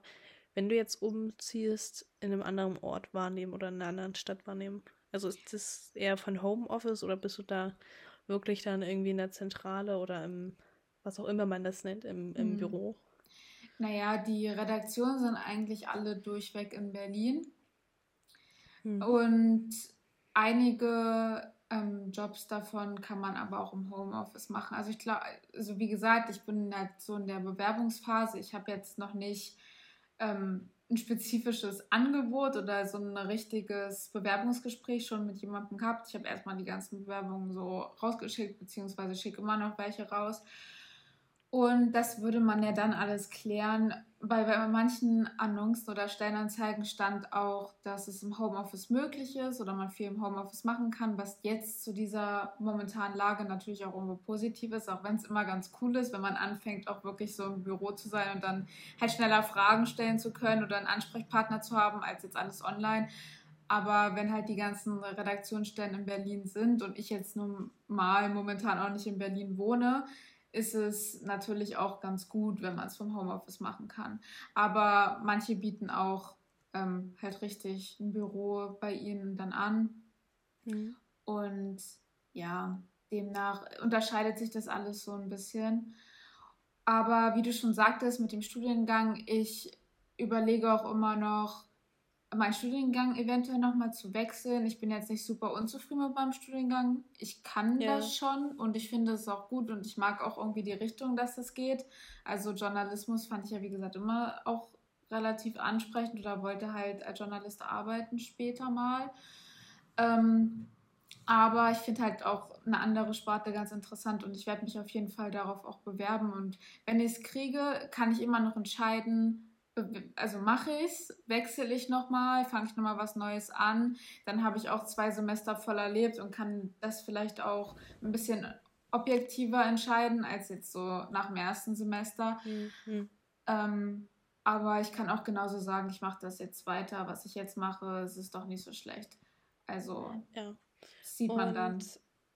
wenn du jetzt umziehst, in einem anderen Ort wahrnehmen oder in einer anderen Stadt wahrnehmen? Also ist das eher von Homeoffice oder bist du da wirklich dann irgendwie in der Zentrale oder im, was auch immer man das nennt, im, im hm. Büro? Naja, die Redaktionen sind eigentlich alle durchweg in Berlin. Hm. Und einige ähm, Jobs davon kann man aber auch im Homeoffice machen. Also ich glaube, also wie gesagt, ich bin halt so in der Bewerbungsphase. Ich habe jetzt noch nicht ähm, ein spezifisches Angebot oder so ein richtiges Bewerbungsgespräch schon mit jemandem gehabt. Ich habe erstmal die ganzen Bewerbungen so rausgeschickt, beziehungsweise schicke immer noch welche raus. Und das würde man ja dann alles klären, weil bei manchen Annoncen oder Stellenanzeigen stand auch, dass es im Homeoffice möglich ist oder man viel im Homeoffice machen kann, was jetzt zu dieser momentanen Lage natürlich auch irgendwo positiv ist, auch wenn es immer ganz cool ist, wenn man anfängt, auch wirklich so im Büro zu sein und dann halt schneller Fragen stellen zu können oder einen Ansprechpartner zu haben, als jetzt alles online. Aber wenn halt die ganzen Redaktionsstellen in Berlin sind und ich jetzt nun mal momentan auch nicht in Berlin wohne, ist es natürlich auch ganz gut, wenn man es vom Homeoffice machen kann. Aber manche bieten auch ähm, halt richtig ein Büro bei ihnen dann an. Mhm. Und ja, demnach unterscheidet sich das alles so ein bisschen. Aber wie du schon sagtest mit dem Studiengang, ich überlege auch immer noch, meinen Studiengang eventuell nochmal zu wechseln. Ich bin jetzt nicht super unzufrieden mit meinem Studiengang. Ich kann ja. das schon und ich finde es auch gut und ich mag auch irgendwie die Richtung, dass das geht. Also Journalismus fand ich ja, wie gesagt, immer auch relativ ansprechend oder wollte halt als Journalist arbeiten später mal. Ähm, aber ich finde halt auch eine andere Sparte ganz interessant und ich werde mich auf jeden Fall darauf auch bewerben. Und wenn ich es kriege, kann ich immer noch entscheiden, also mache ich es, wechsle ich nochmal, fange ich nochmal was Neues an. Dann habe ich auch zwei Semester voll erlebt und kann das vielleicht auch ein bisschen objektiver entscheiden als jetzt so nach dem ersten Semester. Mhm. Ähm, aber ich kann auch genauso sagen, ich mache das jetzt weiter. Was ich jetzt mache, es ist doch nicht so schlecht. Also ja. sieht man Und, dann.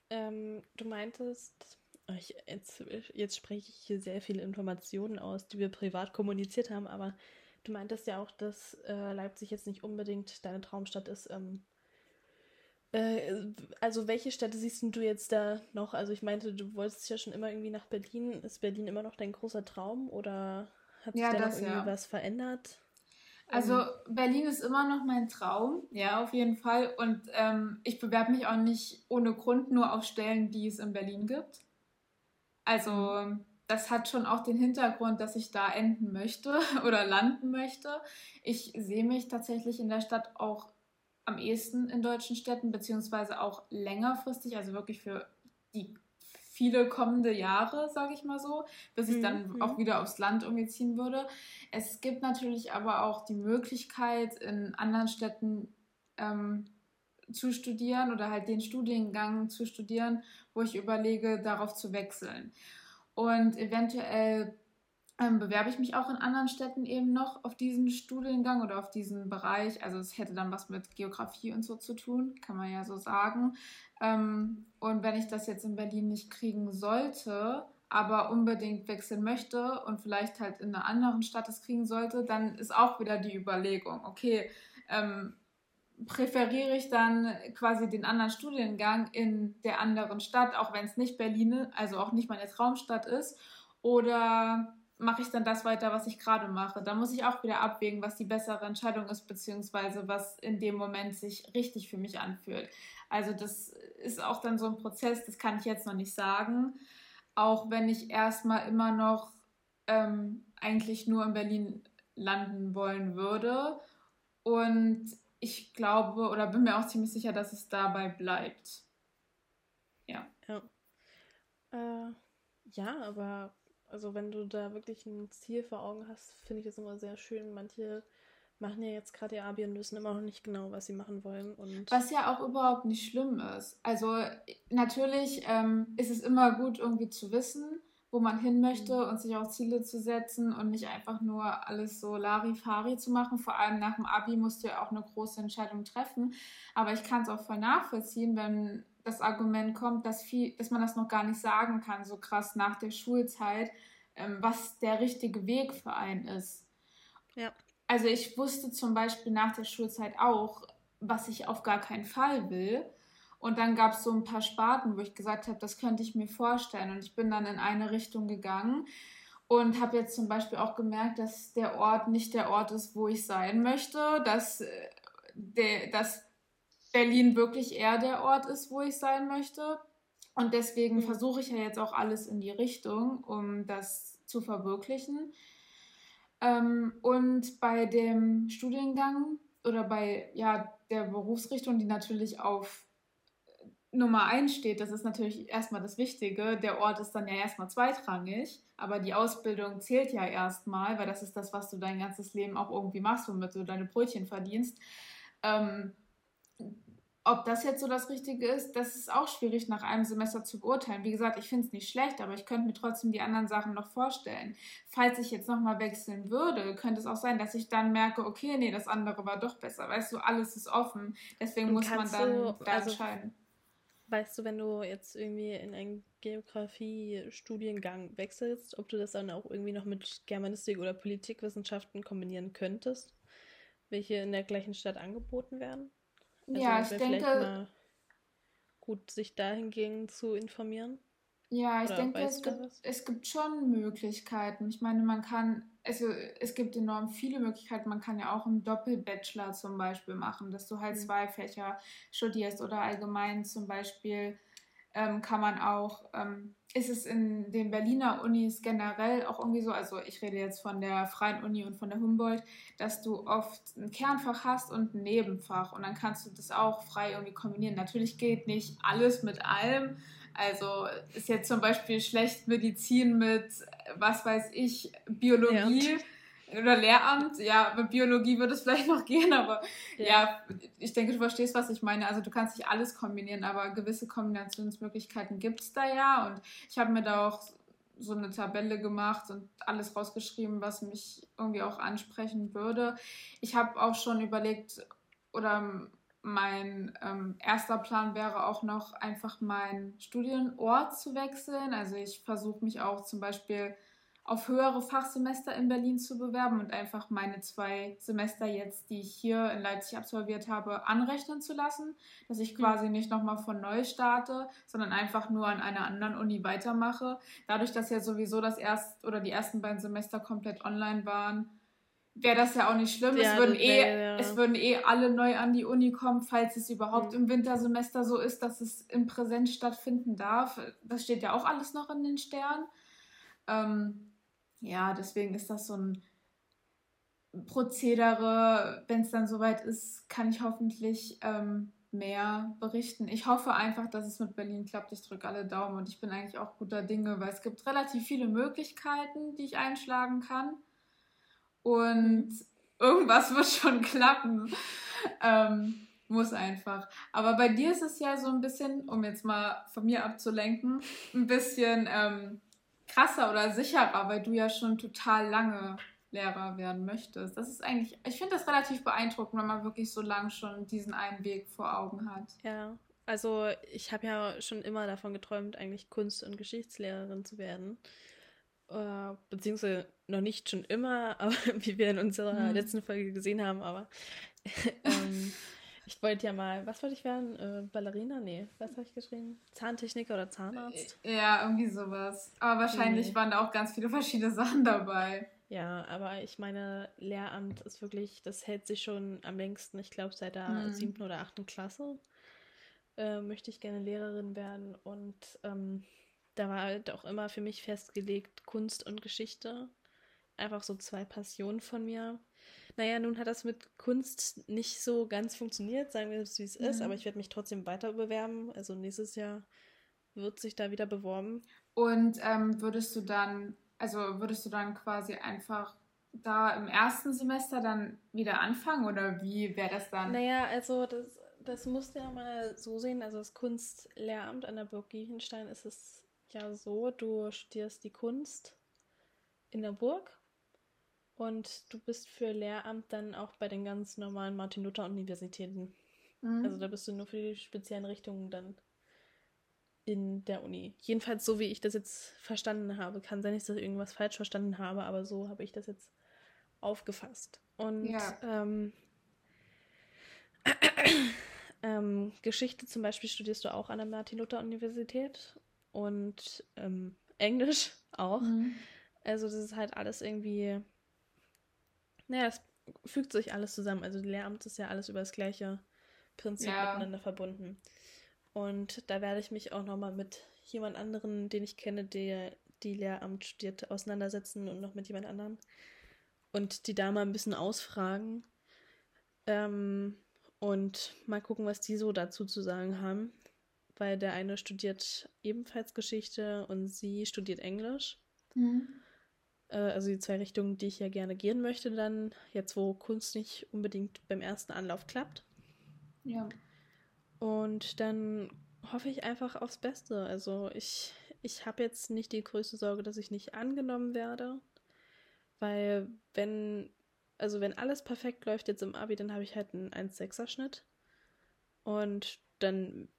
Ähm, du meintest, ich, jetzt, jetzt spreche ich hier sehr viele Informationen aus, die wir privat kommuniziert haben, aber du meintest ja auch, dass äh, Leipzig jetzt nicht unbedingt deine Traumstadt ist. Ähm, äh, also welche Städte siehst du jetzt da noch? Also ich meinte, du wolltest ja schon immer irgendwie nach Berlin. Ist Berlin immer noch dein großer Traum oder hat sich ja, da noch irgendwie ja. was verändert? Also Berlin ist immer noch mein Traum, ja, auf jeden Fall. Und ähm, ich bewerbe mich auch nicht ohne Grund nur auf Stellen, die es in Berlin gibt. Also das hat schon auch den Hintergrund, dass ich da enden möchte oder landen möchte. Ich sehe mich tatsächlich in der Stadt auch am ehesten in deutschen Städten, beziehungsweise auch längerfristig, also wirklich für die viele kommende Jahre, sage ich mal so, bis ich dann mhm. auch wieder aufs Land umziehen würde. Es gibt natürlich aber auch die Möglichkeit, in anderen Städten ähm, zu studieren oder halt den Studiengang zu studieren, wo ich überlege, darauf zu wechseln. Und eventuell ähm, bewerbe ich mich auch in anderen Städten eben noch auf diesen Studiengang oder auf diesen Bereich. Also es hätte dann was mit Geografie und so zu tun, kann man ja so sagen. Ähm, und wenn ich das jetzt in Berlin nicht kriegen sollte, aber unbedingt wechseln möchte und vielleicht halt in einer anderen Stadt es kriegen sollte, dann ist auch wieder die Überlegung, okay, ähm, präferiere ich dann quasi den anderen Studiengang in der anderen Stadt, auch wenn es nicht Berlin, also auch nicht meine Traumstadt ist, oder mache ich dann das weiter, was ich gerade mache. Da muss ich auch wieder abwägen, was die bessere Entscheidung ist, beziehungsweise was in dem Moment sich richtig für mich anfühlt. Also das ist auch dann so ein Prozess, das kann ich jetzt noch nicht sagen. Auch wenn ich erstmal immer noch ähm, eigentlich nur in Berlin landen wollen würde. Und ich glaube oder bin mir auch ziemlich sicher, dass es dabei bleibt. Ja. Ja, äh, ja aber also wenn du da wirklich ein Ziel vor Augen hast, finde ich es immer sehr schön. Manche machen ja jetzt gerade ihr Abi und wissen immer noch nicht genau, was sie machen wollen. Und was ja auch überhaupt nicht schlimm ist. Also natürlich ähm, ist es immer gut, irgendwie zu wissen, wo man hin möchte mhm. und sich auch Ziele zu setzen und nicht einfach nur alles so Larifari zu machen. Vor allem nach dem Abi musst du ja auch eine große Entscheidung treffen. Aber ich kann es auch voll nachvollziehen, wenn das Argument kommt, dass, viel, dass man das noch gar nicht sagen kann, so krass nach der Schulzeit, ähm, was der richtige Weg für einen ist. Ja. Also ich wusste zum Beispiel nach der Schulzeit auch, was ich auf gar keinen Fall will. Und dann gab es so ein paar Sparten, wo ich gesagt habe, das könnte ich mir vorstellen. Und ich bin dann in eine Richtung gegangen und habe jetzt zum Beispiel auch gemerkt, dass der Ort nicht der Ort ist, wo ich sein möchte, dass, äh, der, dass Berlin wirklich eher der Ort ist, wo ich sein möchte. Und deswegen mhm. versuche ich ja jetzt auch alles in die Richtung, um das zu verwirklichen. Ähm, und bei dem Studiengang oder bei ja, der Berufsrichtung, die natürlich auf Nummer eins steht, das ist natürlich erstmal das Wichtige. Der Ort ist dann ja erstmal zweitrangig, aber die Ausbildung zählt ja erstmal, weil das ist das, was du dein ganzes Leben auch irgendwie machst, womit du deine Brötchen verdienst. Ähm, ob das jetzt so das Richtige ist, das ist auch schwierig nach einem Semester zu beurteilen. Wie gesagt, ich finde es nicht schlecht, aber ich könnte mir trotzdem die anderen Sachen noch vorstellen. Falls ich jetzt nochmal wechseln würde, könnte es auch sein, dass ich dann merke, okay, nee, das andere war doch besser. Weißt du, alles ist offen. Deswegen muss man dann du, da also, entscheiden. Weißt du, wenn du jetzt irgendwie in einen Geografie-Studiengang wechselst, ob du das dann auch irgendwie noch mit Germanistik oder Politikwissenschaften kombinieren könntest? Welche in der gleichen Stadt angeboten werden? Also ja, ich denke. Gut, sich dahingehend zu informieren. Ja, ich Oder denke, es gibt, es gibt schon Möglichkeiten. Ich meine, man kann, also es gibt enorm viele Möglichkeiten. Man kann ja auch einen Doppelbachelor zum Beispiel machen, dass du halt mhm. zwei Fächer studierst oder allgemein zum Beispiel ähm, kann man auch, ähm, ist es in den Berliner Unis generell auch irgendwie so, also ich rede jetzt von der Freien Uni und von der Humboldt, dass du oft ein Kernfach hast und ein Nebenfach und dann kannst du das auch frei irgendwie kombinieren. Natürlich geht nicht alles mit allem, also ist jetzt zum Beispiel schlecht Medizin mit, was weiß ich, Biologie. Ja. Oder Lehramt, ja, mit Biologie würde es vielleicht noch gehen, aber ja. ja. ich denke, du verstehst, was ich meine. Also du kannst nicht alles kombinieren, aber gewisse Kombinationsmöglichkeiten gibt es da ja. Und ich habe mir da auch so eine Tabelle gemacht und alles rausgeschrieben, was mich irgendwie auch ansprechen würde. Ich habe auch schon überlegt oder mein ähm, erster Plan wäre auch noch einfach meinen Studienort zu wechseln. Also ich versuche mich auch zum Beispiel auf höhere Fachsemester in Berlin zu bewerben und einfach meine zwei Semester jetzt, die ich hier in Leipzig absolviert habe, anrechnen zu lassen, dass ich mhm. quasi nicht nochmal von neu starte, sondern einfach nur an einer anderen Uni weitermache. Dadurch, dass ja sowieso das erst oder die ersten beiden Semester komplett online waren, wäre das ja auch nicht schlimm. Ja, es, würden eh, ja. es würden eh alle neu an die Uni kommen, falls es überhaupt mhm. im Wintersemester so ist, dass es im Präsenz stattfinden darf. Das steht ja auch alles noch in den Sternen. Ähm, ja, deswegen ist das so ein Prozedere. Wenn es dann soweit ist, kann ich hoffentlich ähm, mehr berichten. Ich hoffe einfach, dass es mit Berlin klappt. Ich drücke alle Daumen und ich bin eigentlich auch guter Dinge, weil es gibt relativ viele Möglichkeiten, die ich einschlagen kann und irgendwas wird schon klappen. Ähm, muss einfach. Aber bei dir ist es ja so ein bisschen, um jetzt mal von mir abzulenken, ein bisschen ähm, krasser oder sicherer, weil du ja schon total lange Lehrer werden möchtest. Das ist eigentlich, ich finde das relativ beeindruckend, wenn man wirklich so lange schon diesen einen Weg vor Augen hat. Ja, also ich habe ja schon immer davon geträumt, eigentlich Kunst- und Geschichtslehrerin zu werden. Äh, beziehungsweise noch nicht schon immer, aber wie wir in unserer mhm. letzten Folge gesehen haben, aber ähm, ich wollte ja mal, was wollte ich werden? Äh, Ballerina? Nee, was habe ich geschrieben? Zahntechniker oder Zahnarzt? Äh, ja, irgendwie sowas. Aber wahrscheinlich nee. waren da auch ganz viele verschiedene Sachen dabei. Ja, aber ich meine, Lehramt ist wirklich, das hält sich schon am längsten, ich glaube, seit der mhm. siebten oder achten Klasse äh, möchte ich gerne Lehrerin werden und ähm, da war halt auch immer für mich festgelegt Kunst und Geschichte. Einfach so zwei Passionen von mir. Naja, nun hat das mit Kunst nicht so ganz funktioniert, sagen wir es, wie es mhm. ist, aber ich werde mich trotzdem weiter bewerben. Also nächstes Jahr wird sich da wieder beworben. Und ähm, würdest du dann, also würdest du dann quasi einfach da im ersten Semester dann wieder anfangen oder wie wäre das dann? Naja, also das, das musst du ja mal so sehen. Also das Kunstlehramt an der Burg Giechenstein ist es ja so, du studierst die Kunst in der Burg und du bist für Lehramt dann auch bei den ganz normalen Martin-Luther-Universitäten. Mhm. Also da bist du nur für die speziellen Richtungen dann in der Uni. Jedenfalls so, wie ich das jetzt verstanden habe. Kann sein, dass ich irgendwas falsch verstanden habe, aber so habe ich das jetzt aufgefasst. Und ja. ähm, ähm, Geschichte zum Beispiel studierst du auch an der Martin-Luther-Universität und ähm, Englisch auch. Mhm. Also das ist halt alles irgendwie, naja, es fügt sich alles zusammen. Also Lehramt ist ja alles über das gleiche Prinzip ja. miteinander verbunden. Und da werde ich mich auch nochmal mit jemand anderen, den ich kenne, der die Lehramt studiert, auseinandersetzen und noch mit jemand anderem. Und die da mal ein bisschen ausfragen. Ähm, und mal gucken, was die so dazu zu sagen haben weil der eine studiert ebenfalls Geschichte und sie studiert Englisch. Mhm. Äh, also die zwei Richtungen, die ich ja gerne gehen möchte, dann, jetzt wo Kunst nicht unbedingt beim ersten Anlauf klappt. Ja. Und dann hoffe ich einfach aufs Beste. Also ich, ich habe jetzt nicht die größte Sorge, dass ich nicht angenommen werde. Weil wenn, also wenn alles perfekt läuft jetzt im Abi, dann habe ich halt einen 1,6er Schnitt. Und dann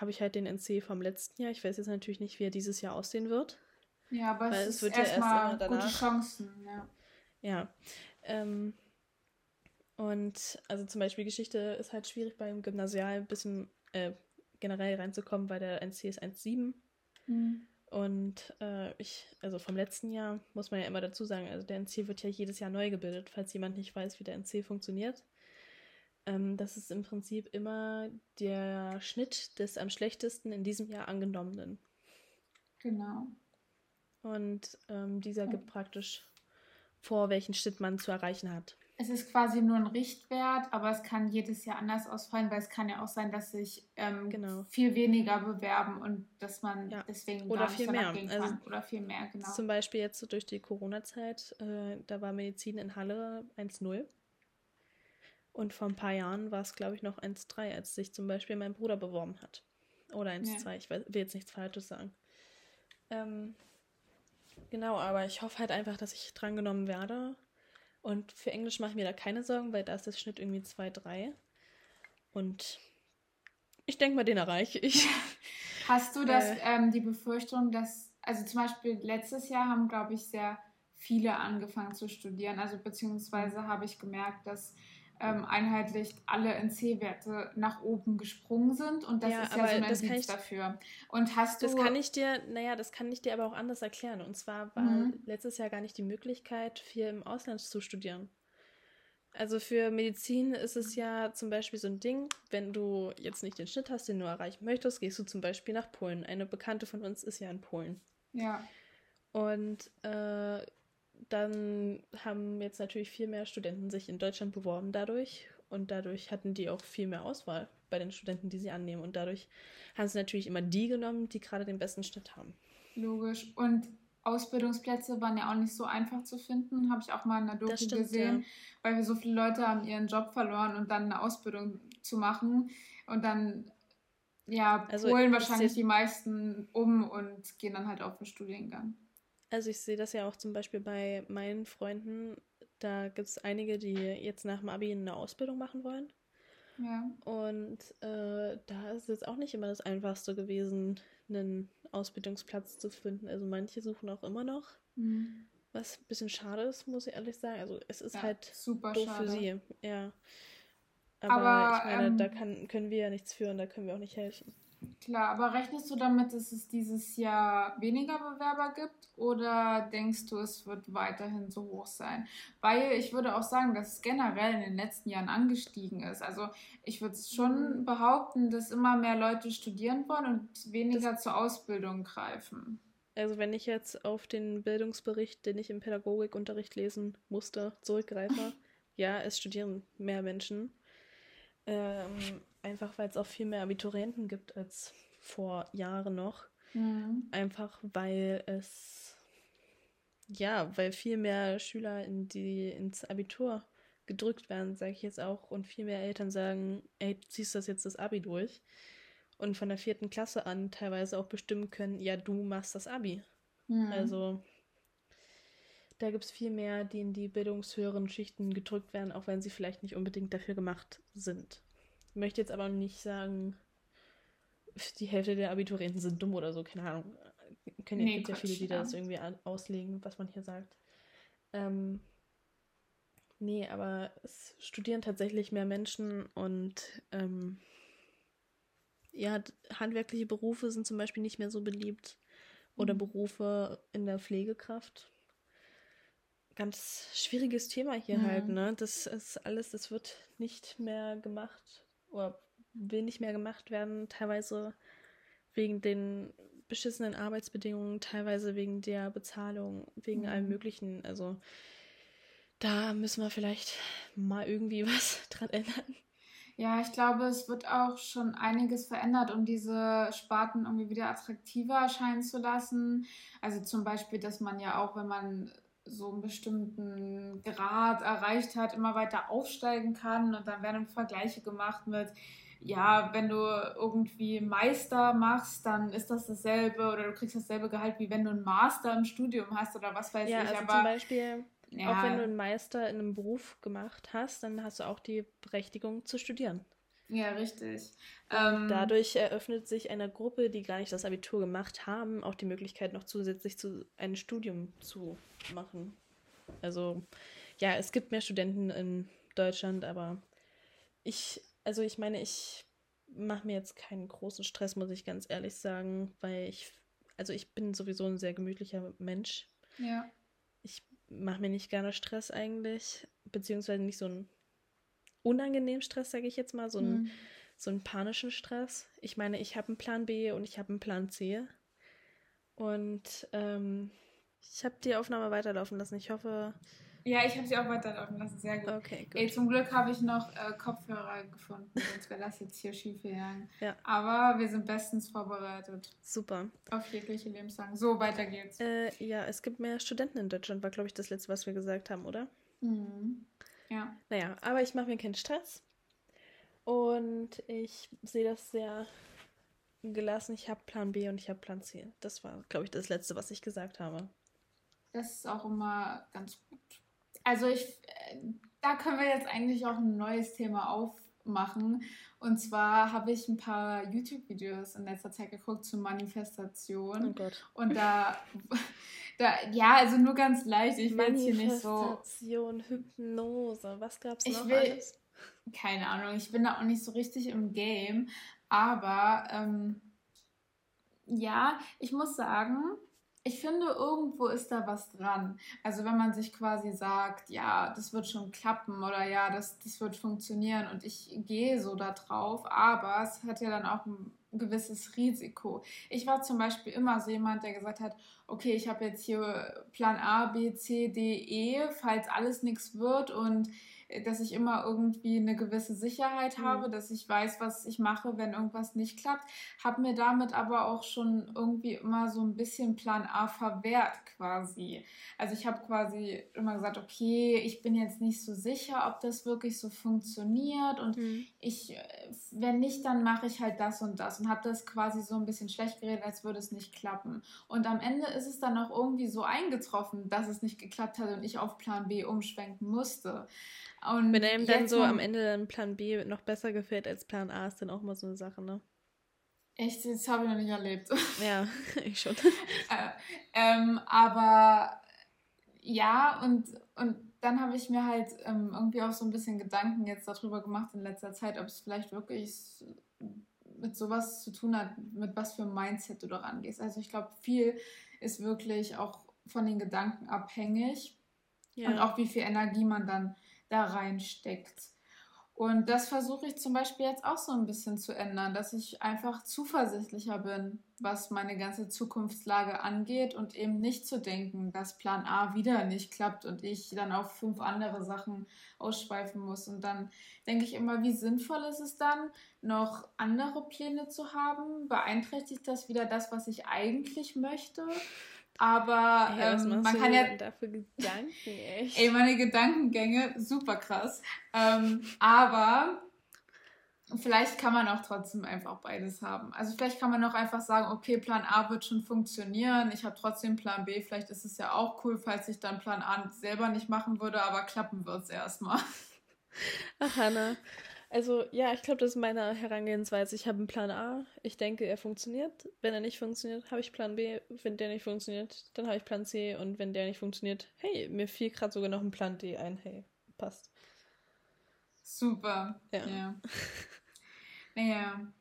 habe ich halt den NC vom letzten Jahr. Ich weiß jetzt natürlich nicht, wie er dieses Jahr aussehen wird. Ja, aber es, es wird ja erst immer gute Chancen, ja. Ja. Ähm, und also zum Beispiel Geschichte ist halt schwierig beim Gymnasial ein bisschen äh, generell reinzukommen, weil der NC ist 1,7. Mhm. Und äh, ich, also vom letzten Jahr muss man ja immer dazu sagen, also der NC wird ja jedes Jahr neu gebildet, falls jemand nicht weiß, wie der NC funktioniert. Ähm, das ist im Prinzip immer der Schnitt des am schlechtesten in diesem Jahr angenommenen. Genau. Und ähm, dieser gibt praktisch vor, welchen Schnitt man zu erreichen hat. Es ist quasi nur ein Richtwert, aber es kann jedes Jahr anders ausfallen, weil es kann ja auch sein, dass sich ähm, genau. viel weniger bewerben und dass man ja. deswegen oder viel mehr. Also oder viel mehr, genau. Zum Beispiel jetzt durch die Corona-Zeit, äh, da war Medizin in Halle 1,0 und vor ein paar Jahren war es, glaube ich, noch 1,3, als sich zum Beispiel mein Bruder beworben hat. Oder 1,2, ja. ich will jetzt nichts Falsches sagen. Ähm, genau, aber ich hoffe halt einfach, dass ich drangenommen werde. Und für Englisch mache ich mir da keine Sorgen, weil da ist der Schnitt irgendwie 2,3. Und ich denke mal, den erreiche ich. Hast du das, äh, ähm, die Befürchtung, dass, also zum Beispiel letztes Jahr haben, glaube ich, sehr viele angefangen zu studieren. Also beziehungsweise habe ich gemerkt, dass ähm, einheitlich alle NC-Werte nach oben gesprungen sind und das ja, ist ja so ein Indiz dafür. Und hast du. Das kann ich dir, naja, das kann ich dir aber auch anders erklären. Und zwar war mhm. letztes Jahr gar nicht die Möglichkeit, viel im Ausland zu studieren. Also für Medizin ist es ja zum Beispiel so ein Ding, wenn du jetzt nicht den Schnitt hast, den du erreichen möchtest, gehst du zum Beispiel nach Polen. Eine Bekannte von uns ist ja in Polen. Ja. Und äh, dann haben jetzt natürlich viel mehr Studenten sich in Deutschland beworben dadurch. Und dadurch hatten die auch viel mehr Auswahl bei den Studenten, die sie annehmen. Und dadurch haben sie natürlich immer die genommen, die gerade den besten Schnitt haben. Logisch. Und Ausbildungsplätze waren ja auch nicht so einfach zu finden, habe ich auch mal in der Doku stimmt, gesehen, ja. weil wir so viele Leute haben ihren Job verloren und dann eine Ausbildung zu machen und dann ja also holen wahrscheinlich die meisten um und gehen dann halt auf den Studiengang. Also ich sehe das ja auch zum Beispiel bei meinen Freunden. Da gibt es einige, die jetzt nach dem Abi eine Ausbildung machen wollen. Ja. Und äh, da ist es auch nicht immer das Einfachste gewesen, einen Ausbildungsplatz zu finden. Also manche suchen auch immer noch. Mhm. Was ein bisschen schade ist, muss ich ehrlich sagen. Also es ist ja, halt super doof schade. für sie. Ja. Aber, Aber ich meine, ähm, da kann, können wir ja nichts führen, da können wir auch nicht helfen. Klar, aber rechnest du damit, dass es dieses Jahr weniger Bewerber gibt oder denkst du, es wird weiterhin so hoch sein? Weil ich würde auch sagen, dass es generell in den letzten Jahren angestiegen ist. Also ich würde schon mhm. behaupten, dass immer mehr Leute studieren wollen und weniger das zur Ausbildung greifen. Also wenn ich jetzt auf den Bildungsbericht, den ich im Pädagogikunterricht lesen musste, zurückgreife, ja, es studieren mehr Menschen. Ähm, einfach weil es auch viel mehr Abiturienten gibt als vor Jahren noch. Mhm. Einfach weil es, ja, weil viel mehr Schüler in die, ins Abitur gedrückt werden, sage ich jetzt auch, und viel mehr Eltern sagen, ey, du ziehst das jetzt das Abi durch. Und von der vierten Klasse an teilweise auch bestimmen können, ja, du machst das Abi. Mhm. Also da gibt es viel mehr, die in die bildungshöheren Schichten gedrückt werden, auch wenn sie vielleicht nicht unbedingt dafür gemacht sind. Ich möchte jetzt aber nicht sagen, die Hälfte der Abiturienten sind dumm oder so, keine Ahnung. Es nee, gibt ja viele, die ja. das irgendwie auslegen, was man hier sagt. Ähm, nee, aber es studieren tatsächlich mehr Menschen und ähm, ja, handwerkliche Berufe sind zum Beispiel nicht mehr so beliebt. Oder mhm. Berufe in der Pflegekraft. Ganz schwieriges Thema hier mhm. halt, ne? Das ist alles, das wird nicht mehr gemacht oder will nicht mehr gemacht werden, teilweise wegen den beschissenen Arbeitsbedingungen, teilweise wegen der Bezahlung, wegen mhm. allem Möglichen. Also da müssen wir vielleicht mal irgendwie was dran ändern. Ja, ich glaube, es wird auch schon einiges verändert, um diese Sparten irgendwie wieder attraktiver erscheinen zu lassen. Also zum Beispiel, dass man ja auch, wenn man so einen bestimmten Grad erreicht hat, immer weiter aufsteigen kann und dann werden Vergleiche gemacht mit, ja, wenn du irgendwie Meister machst, dann ist das dasselbe oder du kriegst dasselbe Gehalt, wie wenn du einen Master im Studium hast oder was weiß ja, ich. Also Aber zum Beispiel, ja. auch wenn du einen Meister in einem Beruf gemacht hast, dann hast du auch die Berechtigung zu studieren. Ja, richtig. Ähm, dadurch eröffnet sich einer Gruppe, die gar nicht das Abitur gemacht haben, auch die Möglichkeit, noch zusätzlich zu ein Studium zu machen. Also, ja, es gibt mehr Studenten in Deutschland, aber ich, also ich meine, ich mache mir jetzt keinen großen Stress, muss ich ganz ehrlich sagen, weil ich also ich bin sowieso ein sehr gemütlicher Mensch. Ja. Ich mache mir nicht gerne Stress eigentlich, beziehungsweise nicht so einen unangenehmen Stress, sage ich jetzt mal, so einen, mhm. so einen panischen Stress. Ich meine, ich habe einen Plan B und ich habe einen Plan C. Und ähm, ich habe die Aufnahme weiterlaufen lassen. Ich hoffe, ja, ich habe sie auch weiterlaufen lassen. Sehr gut. Okay, gut. Ey, zum Glück habe ich noch äh, Kopfhörer gefunden, sonst wäre das jetzt hier schief gegangen. Ja. Aber wir sind bestens vorbereitet. Super. Auf jegliche Lebenslagen. So, weiter geht's. Äh, ja, es gibt mehr Studenten in Deutschland, war, glaube ich, das letzte, was wir gesagt haben, oder? Mhm. Ja. Naja, aber ich mache mir keinen Stress. Und ich sehe das sehr gelassen. Ich habe Plan B und ich habe Plan C. Das war, glaube ich, das letzte, was ich gesagt habe. Das ist auch immer ganz gut. Also ich, da können wir jetzt eigentlich auch ein neues Thema aufmachen. Und zwar habe ich ein paar YouTube-Videos in letzter Zeit geguckt zur Manifestation. Oh Gott. Und da, da, ja, also nur ganz leicht. Ich will hier nicht so. Manifestation, Hypnose, was gab es noch will, alles? Keine Ahnung, ich bin da auch nicht so richtig im Game. Aber ähm, ja, ich muss sagen, ich finde, irgendwo ist da was dran. Also wenn man sich quasi sagt, ja, das wird schon klappen oder ja, das, das wird funktionieren und ich gehe so da drauf, aber es hat ja dann auch gewisses Risiko. Ich war zum Beispiel immer so jemand, der gesagt hat, okay, ich habe jetzt hier Plan A, B, C, D, E, falls alles nichts wird und dass ich immer irgendwie eine gewisse Sicherheit mhm. habe, dass ich weiß, was ich mache, wenn irgendwas nicht klappt, habe mir damit aber auch schon irgendwie immer so ein bisschen Plan A verwehrt quasi. Also ich habe quasi immer gesagt, okay, ich bin jetzt nicht so sicher, ob das wirklich so funktioniert und mhm. ich, wenn nicht, dann mache ich halt das und das und habe das quasi so ein bisschen schlecht geredet, als würde es nicht klappen. Und am Ende ist es dann auch irgendwie so eingetroffen, dass es nicht geklappt hat und ich auf Plan B umschwenken musste. Und Wenn einem dann so am Ende dann Plan B noch besser gefällt als Plan A, ist dann auch mal so eine Sache, ne? Echt, das habe ich noch nicht erlebt. Ja, ich schon. äh, ähm, aber ja, und, und dann habe ich mir halt ähm, irgendwie auch so ein bisschen Gedanken jetzt darüber gemacht in letzter Zeit, ob es vielleicht wirklich mit sowas zu tun hat, mit was für ein Mindset du da rangehst. Also ich glaube, viel ist wirklich auch von den Gedanken abhängig ja. und auch wie viel Energie man dann da reinsteckt. Und das versuche ich zum Beispiel jetzt auch so ein bisschen zu ändern, dass ich einfach zuversichtlicher bin, was meine ganze Zukunftslage angeht und eben nicht zu denken, dass Plan A wieder nicht klappt und ich dann auf fünf andere Sachen ausschweifen muss. Und dann denke ich immer, wie sinnvoll ist es dann, noch andere Pläne zu haben? Beeinträchtigt das wieder das, was ich eigentlich möchte? Aber ey, ähm, man kann ja. Dafür Gedanken, echt. Ey, meine Gedankengänge, super krass. Ähm, aber vielleicht kann man auch trotzdem einfach beides haben. Also vielleicht kann man auch einfach sagen, okay, Plan A wird schon funktionieren, ich habe trotzdem Plan B, vielleicht ist es ja auch cool, falls ich dann Plan A selber nicht machen würde, aber klappen wird es erstmal. Ach, Hannah. Also ja, ich glaube, das ist meine Herangehensweise. Ich habe einen Plan A. Ich denke, er funktioniert. Wenn er nicht funktioniert, habe ich Plan B. Wenn der nicht funktioniert, dann habe ich Plan C. Und wenn der nicht funktioniert, hey, mir fiel gerade sogar noch ein Plan D ein. Hey, passt. Super. Ja. ja. naja.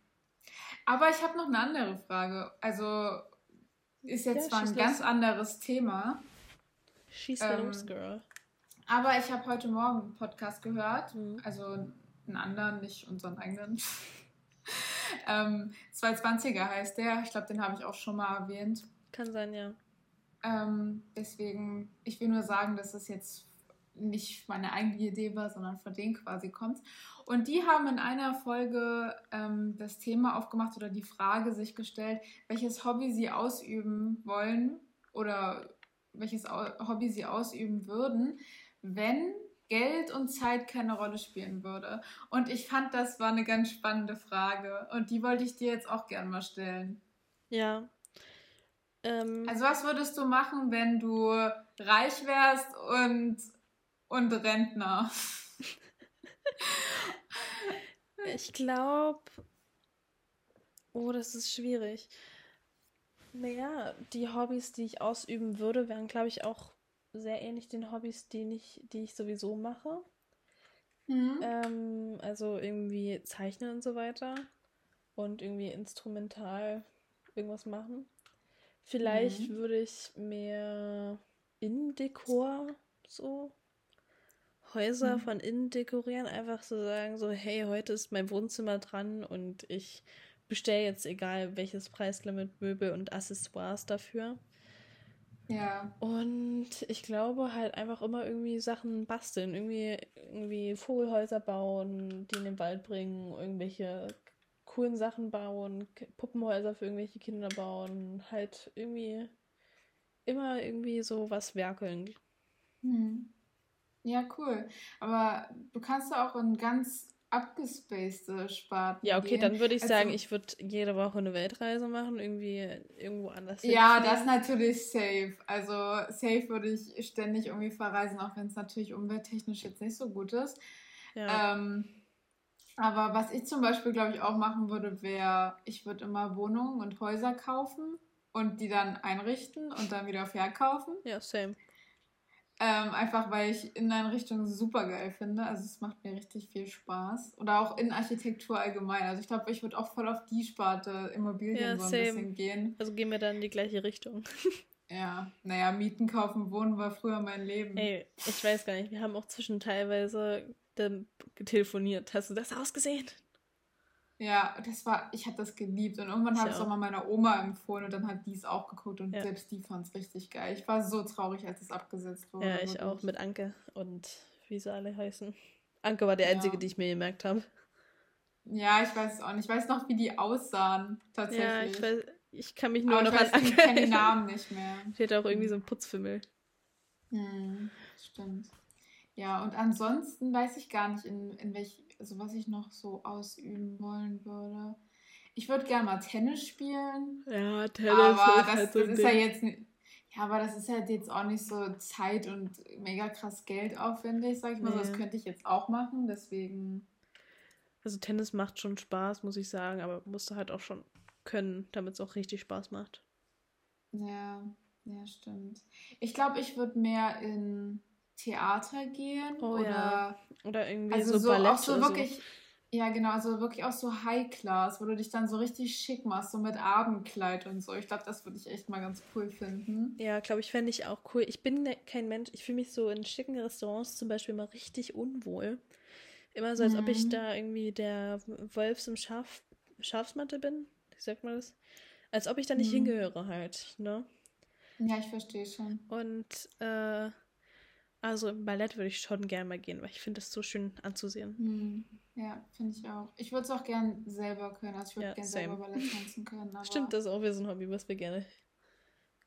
Aber ich habe noch eine andere Frage. Also ist jetzt ja, zwar ein los. ganz anderes Thema. Schieß ähm, los, Girl. Aber ich habe heute Morgen einen Podcast gehört. Mhm. Also einen anderen, nicht unseren eigenen. ähm, 220er heißt der. Ich glaube, den habe ich auch schon mal erwähnt. Kann sein, ja. Ähm, deswegen, ich will nur sagen, dass es jetzt nicht meine eigene Idee war, sondern von denen quasi kommt. Und die haben in einer Folge ähm, das Thema aufgemacht oder die Frage sich gestellt, welches Hobby sie ausüben wollen oder welches Hobby sie ausüben würden, wenn Geld und Zeit keine Rolle spielen würde? Und ich fand, das war eine ganz spannende Frage. Und die wollte ich dir jetzt auch gerne mal stellen. Ja. Ähm, also was würdest du machen, wenn du reich wärst und, und Rentner? ich glaube. Oh, das ist schwierig. Naja, die Hobbys, die ich ausüben würde, wären, glaube ich, auch sehr ähnlich den Hobbys, die ich, die ich sowieso mache. Mhm. Ähm, also irgendwie zeichnen und so weiter. Und irgendwie instrumental irgendwas machen. Vielleicht mhm. würde ich mehr Innendekor so Häuser mhm. von innen dekorieren, einfach so sagen, so, hey, heute ist mein Wohnzimmer dran und ich bestelle jetzt egal welches Preislimit Möbel und Accessoires dafür. Ja. Und ich glaube halt einfach immer irgendwie Sachen basteln, irgendwie, irgendwie Vogelhäuser bauen, die in den Wald bringen, irgendwelche coolen Sachen bauen, Puppenhäuser für irgendwelche Kinder bauen, halt irgendwie immer irgendwie so was werkeln. Hm. Ja, cool. Aber du kannst ja auch in ganz abgespacede Sparten. Ja, okay, gehen. dann würde ich also, sagen, ich würde jede Woche eine Weltreise machen, irgendwie irgendwo anders. Ja, hinfliegen. das natürlich safe. Also safe würde ich ständig irgendwie verreisen, auch wenn es natürlich umwelttechnisch jetzt nicht so gut ist. Ja. Ähm, aber was ich zum Beispiel, glaube ich, auch machen würde, wäre, ich würde immer Wohnungen und Häuser kaufen und die dann einrichten und dann wieder verkaufen. Ja, same. Ähm, einfach weil ich Inneneinrichtungen super geil finde. Also es macht mir richtig viel Spaß. Oder auch Innenarchitektur allgemein. Also ich glaube, ich würde auch voll auf die Sparte Immobilien ja, so ein same. bisschen gehen. Also gehen wir dann in die gleiche Richtung. ja, naja, Mieten, kaufen, wohnen war früher mein Leben. Ey, ich weiß gar nicht. Wir haben auch zwischen teilweise telefoniert. Hast du das ausgesehen? Ja, das war, ich habe das geliebt. Und irgendwann habe ich es auch mal meiner Oma empfohlen und dann hat die es auch geguckt und ja. selbst die fand es richtig geil. Ich war so traurig, als es abgesetzt wurde. Ja, ich wirklich. auch mit Anke und wie sie alle heißen. Anke war einzige, ja. die ich mir gemerkt habe. Ja, ich weiß es auch nicht. Ich weiß noch, wie die aussahen, tatsächlich. Ja, ich, weiß, ich kann mich nur Aber noch ich weiß, an Anke. Ich kenne die Namen nicht mehr. Die hatte auch irgendwie so einen Putzfimmel. Hm, stimmt. Ja, und ansonsten weiß ich gar nicht, in, in welch, also was ich noch so ausüben wollen würde. Ich würde gerne mal Tennis spielen. Ja, Tennis. Aber das, halt so das ist Ding. ja jetzt ja, aber das ist halt jetzt auch nicht so Zeit und mega krass Geld aufwendig, sag ich mal. Nee. Das könnte ich jetzt auch machen, deswegen. Also Tennis macht schon Spaß, muss ich sagen, aber musst du halt auch schon können, damit es auch richtig Spaß macht. Ja, ja, stimmt. Ich glaube, ich würde mehr in Theater gehen oh, oder ja. oder irgendwie also so, so Ballett auch so wirklich so. ja genau also wirklich auch so High Class wo du dich dann so richtig schick machst so mit Abendkleid und so ich glaube das würde ich echt mal ganz cool finden ja glaube ich fände ich auch cool ich bin ne, kein Mensch ich fühle mich so in schicken Restaurants zum Beispiel mal richtig unwohl immer so als mhm. ob ich mhm. da irgendwie der Wolfs im Schaf Schafsmatte bin wie sagt man das als ob ich da nicht mhm. hingehöre halt ne ja ich verstehe schon und äh, also im Ballett würde ich schon gerne mal gehen, weil ich finde es so schön anzusehen. Hm. Ja, finde ich auch. Ich würde es auch gern selber können. Also ich würde ja, gerne selber Ballett tanzen können. stimmt, das ist auch wieder so ein Hobby, was wir gerne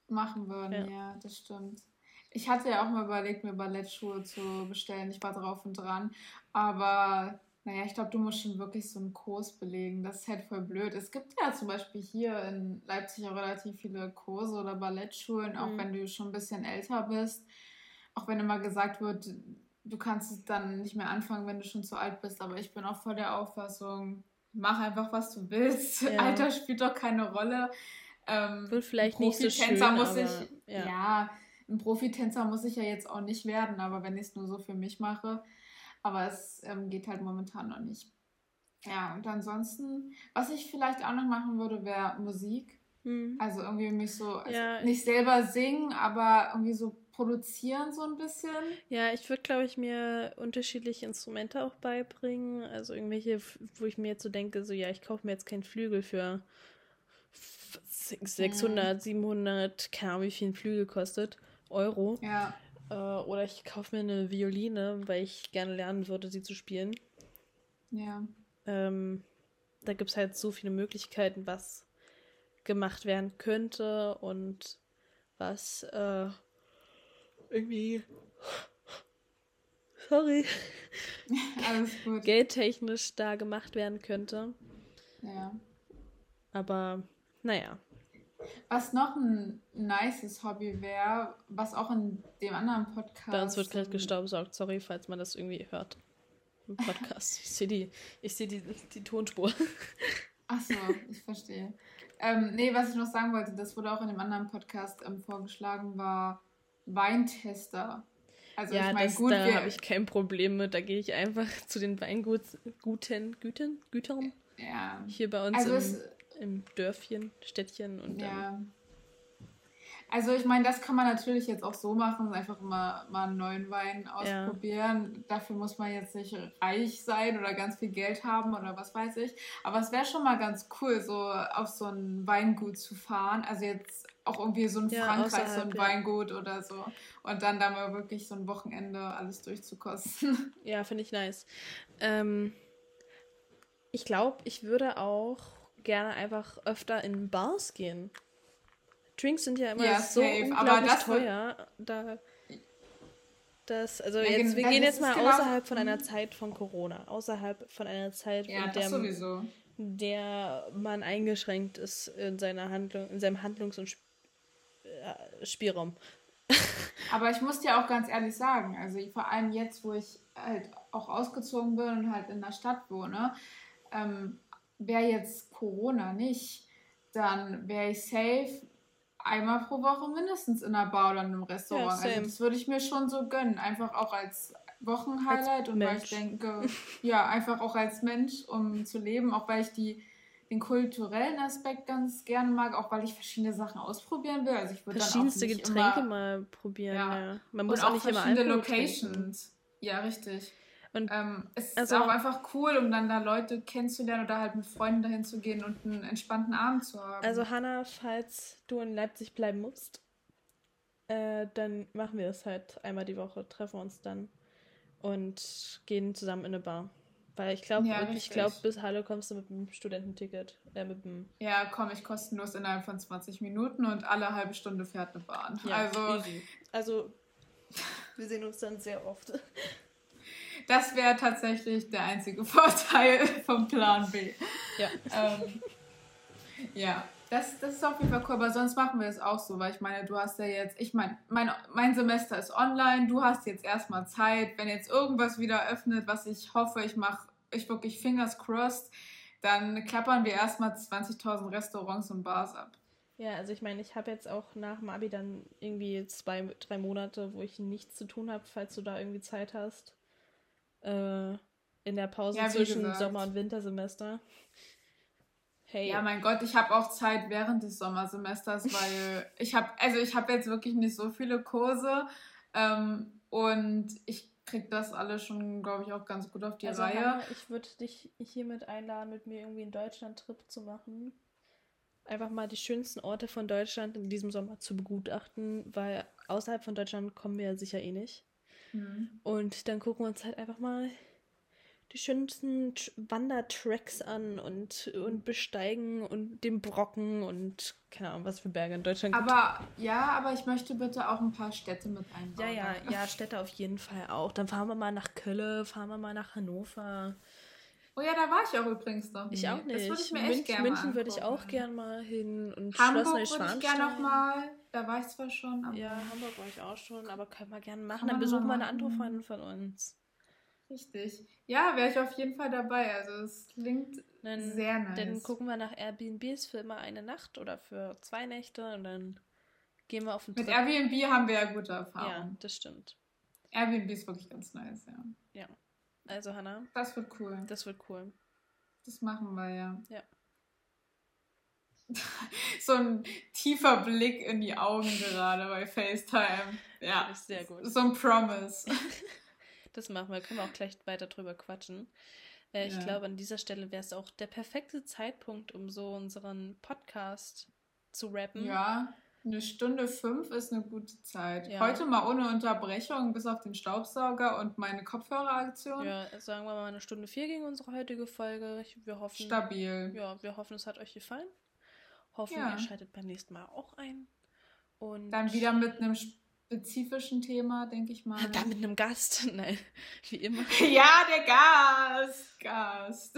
machen würden. Ja. ja, das stimmt. Ich hatte ja auch mal überlegt, mir Ballettschuhe zu bestellen. Ich war drauf und dran. Aber naja, ich glaube, du musst schon wirklich so einen Kurs belegen. Das ist halt voll blöd. Es gibt ja zum Beispiel hier in Leipzig auch relativ viele Kurse oder Ballettschulen, auch mhm. wenn du schon ein bisschen älter bist auch wenn immer gesagt wird, du kannst es dann nicht mehr anfangen, wenn du schon zu alt bist. Aber ich bin auch voll der Auffassung, mach einfach, was du willst. Ja. Alter spielt doch keine Rolle. Ähm, Wird vielleicht nicht so schön, muss ich, ja. ja, ein Profitänzer muss ich ja jetzt auch nicht werden, aber wenn ich es nur so für mich mache. Aber es ähm, geht halt momentan noch nicht. Ja, und ansonsten, was ich vielleicht auch noch machen würde, wäre Musik. Hm. Also irgendwie mich so, also ja, nicht selber singen, aber irgendwie so produzieren so ein bisschen. Ja, ich würde, glaube ich, mir unterschiedliche Instrumente auch beibringen. Also irgendwelche, wo ich mir jetzt so denke, so ja, ich kaufe mir jetzt keinen Flügel für 600, mhm. 700, keine Ahnung, wie viel ein Flügel kostet, Euro. Ja. Äh, oder ich kaufe mir eine Violine, weil ich gerne lernen würde, sie zu spielen. Ja. Ähm, da gibt es halt so viele Möglichkeiten, was gemacht werden könnte und was äh, irgendwie. Sorry. Alles gut. Geldtechnisch da gemacht werden könnte. Ja. Aber, naja. Was noch ein nices Hobby wäre, was auch in dem anderen Podcast. Bei uns wird gerade gestaubsaugt, sorry, falls man das irgendwie hört. Im Podcast. ich sehe die, ich seh die, die Tonspur. Ach so, ich verstehe. Ähm, nee, was ich noch sagen wollte, das wurde auch in dem anderen Podcast ähm, vorgeschlagen, war Weintester. Also ja, ich mein, das, gut, da habe ich kein Problem mit. Da gehe ich einfach zu den Weinguten, Gütern, Gütern ja. hier bei uns also im, im, Dörfchen, Städtchen und ja. Also ich meine, das kann man natürlich jetzt auch so machen, einfach mal, mal einen neuen Wein ausprobieren. Ja. Dafür muss man jetzt nicht reich sein oder ganz viel Geld haben oder was weiß ich. Aber es wäre schon mal ganz cool, so auf so ein Weingut zu fahren. Also jetzt auch irgendwie so ein ja, Frankreich, so ein ja. Weingut oder so. Und dann da mal wirklich so ein Wochenende alles durchzukosten. Ja, finde ich nice. Ähm, ich glaube, ich würde auch gerne einfach öfter in Bars gehen. Drinks sind ja immer ja, so safe. unglaublich teuer. Da, das, also ja, jetzt, wir gehen jetzt mal genau außerhalb von einer Zeit von Corona, außerhalb von einer Zeit, ja, in der, der man eingeschränkt ist in seiner Handlung, in seinem Handlungs- und äh, Spielraum. Aber ich muss dir auch ganz ehrlich sagen, also vor allem jetzt, wo ich halt auch ausgezogen bin und halt in der Stadt wohne, ähm, wäre jetzt Corona nicht, dann wäre ich safe einmal pro Woche mindestens in einer Bar oder in einem Restaurant. Ja, also das würde ich mir schon so gönnen. Einfach auch als Wochenhighlight und weil ich denke, ja, einfach auch als Mensch, um zu leben, auch weil ich die, den kulturellen Aspekt ganz gerne mag, auch weil ich verschiedene Sachen ausprobieren will. Also ich würde Verschiedenste dann auch Getränke immer, mal probieren, ja. ja. Man muss und auch, auch nicht verschiedene immer Locations. Trinken. Ja, richtig. Und ähm, es also, ist auch einfach cool, um dann da Leute kennenzulernen oder halt mit Freunden dahin zu gehen und einen entspannten Abend zu haben. Also Hanna, falls du in Leipzig bleiben musst, äh, dann machen wir es halt einmal die Woche, treffen uns dann und gehen zusammen in eine Bar. Weil ich glaube, ja, ich glaube, bis Halle kommst du mit dem Studententicket. Äh, mit dem ja, komme ich kostenlos innerhalb von 20 Minuten und alle halbe Stunde fährt eine Bahn. Ja, also, easy. also wir sehen uns dann sehr oft. Das wäre tatsächlich der einzige Vorteil vom Plan B. Ja. Ähm, ja, das, das ist auf jeden Fall cool, aber sonst machen wir es auch so, weil ich meine, du hast ja jetzt, ich meine, mein, mein Semester ist online, du hast jetzt erstmal Zeit, wenn jetzt irgendwas wieder öffnet, was ich hoffe, ich mache, ich wirklich fingers crossed, dann klappern wir erstmal 20.000 Restaurants und Bars ab. Ja, also ich meine, ich habe jetzt auch nach dem Abi dann irgendwie zwei, drei Monate, wo ich nichts zu tun habe, falls du da irgendwie Zeit hast äh, in der Pause ja, zwischen gesagt. Sommer- und Wintersemester. Hey. Ja, mein Gott, ich habe auch Zeit während des Sommersemesters, weil ich habe, also ich habe jetzt wirklich nicht so viele Kurse ähm, und ich kriege das alles schon, glaube ich, auch ganz gut auf die also, Reihe. Hanna, ich würde dich hiermit einladen, mit mir irgendwie einen Deutschland-Trip zu machen. Einfach mal die schönsten Orte von Deutschland in diesem Sommer zu begutachten, weil außerhalb von Deutschland kommen wir ja sicher eh nicht. Mhm. Und dann gucken wir uns halt einfach mal die schönsten Wandertracks an und, und besteigen und den Brocken und keine Ahnung, was für Berge in Deutschland gibt. Aber ja, aber ich möchte bitte auch ein paar Städte mit einbauen. Ja, ja, ja, Städte auf jeden Fall auch. Dann fahren wir mal nach Köln, fahren wir mal nach Hannover. Oh ja, da war ich auch übrigens noch. Ich auch nicht. Das würde ich mir München, echt gerne München würde ich auch gerne mal hin und Hamburg Schloss Neuschwanstein. würde ich gerne noch mal. Da war ich zwar schon. ja, Hamburg war ich auch schon, aber können wir gerne machen. Dann besuchen wir eine andere Freundin von uns. Richtig. Ja, wäre ich auf jeden Fall dabei. Also es klingt dann, sehr nice. Dann gucken wir nach Airbnbs für immer eine Nacht oder für zwei Nächte und dann gehen wir auf den Mit Trip. Airbnb haben wir ja gute Erfahrungen. Ja, das stimmt. Airbnb ist wirklich ganz nice, ja. Ja. Also, Hannah. Das wird cool. Das wird cool. Das machen wir, ja. Ja. so ein tiefer Blick in die Augen gerade bei FaceTime. Ja. Ist sehr gut. So ein Promise. das machen wir. Können wir auch gleich weiter drüber quatschen. Äh, ich ja. glaube, an dieser Stelle wäre es auch der perfekte Zeitpunkt, um so unseren Podcast zu rappen. Ja. Eine Stunde fünf ist eine gute Zeit. Ja. Heute mal ohne Unterbrechung, bis auf den Staubsauger und meine Kopfhöreraktion. Ja, sagen wir mal eine Stunde vier gegen unsere heutige Folge. Wir hoffen, Stabil. Ja, wir hoffen, es hat euch gefallen. Hoffen, ja. ihr schaltet beim nächsten Mal auch ein. Und Dann wieder mit einem spezifischen Thema, denke ich mal. Dann mit einem Gast. Nein, wie immer. ja, der Gast. Gast.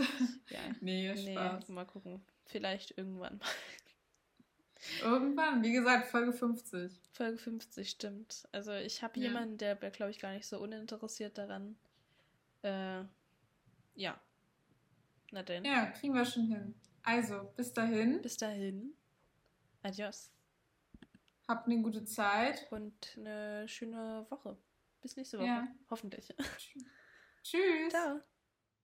Ja. Nee, Spaß. Nee, mal gucken. Vielleicht irgendwann mal. Irgendwann, wie gesagt, Folge 50. Folge 50, stimmt. Also ich habe ja. jemanden, der wäre, glaube ich, gar nicht so uninteressiert daran. Äh, ja. Na denn. Ja, kriegen wir schon hin. Also, bis dahin. Bis dahin. Adios. Habt eine gute Zeit. Und eine schöne Woche. Bis nächste Woche. Ja. Hoffentlich. Tschüss. Ciao.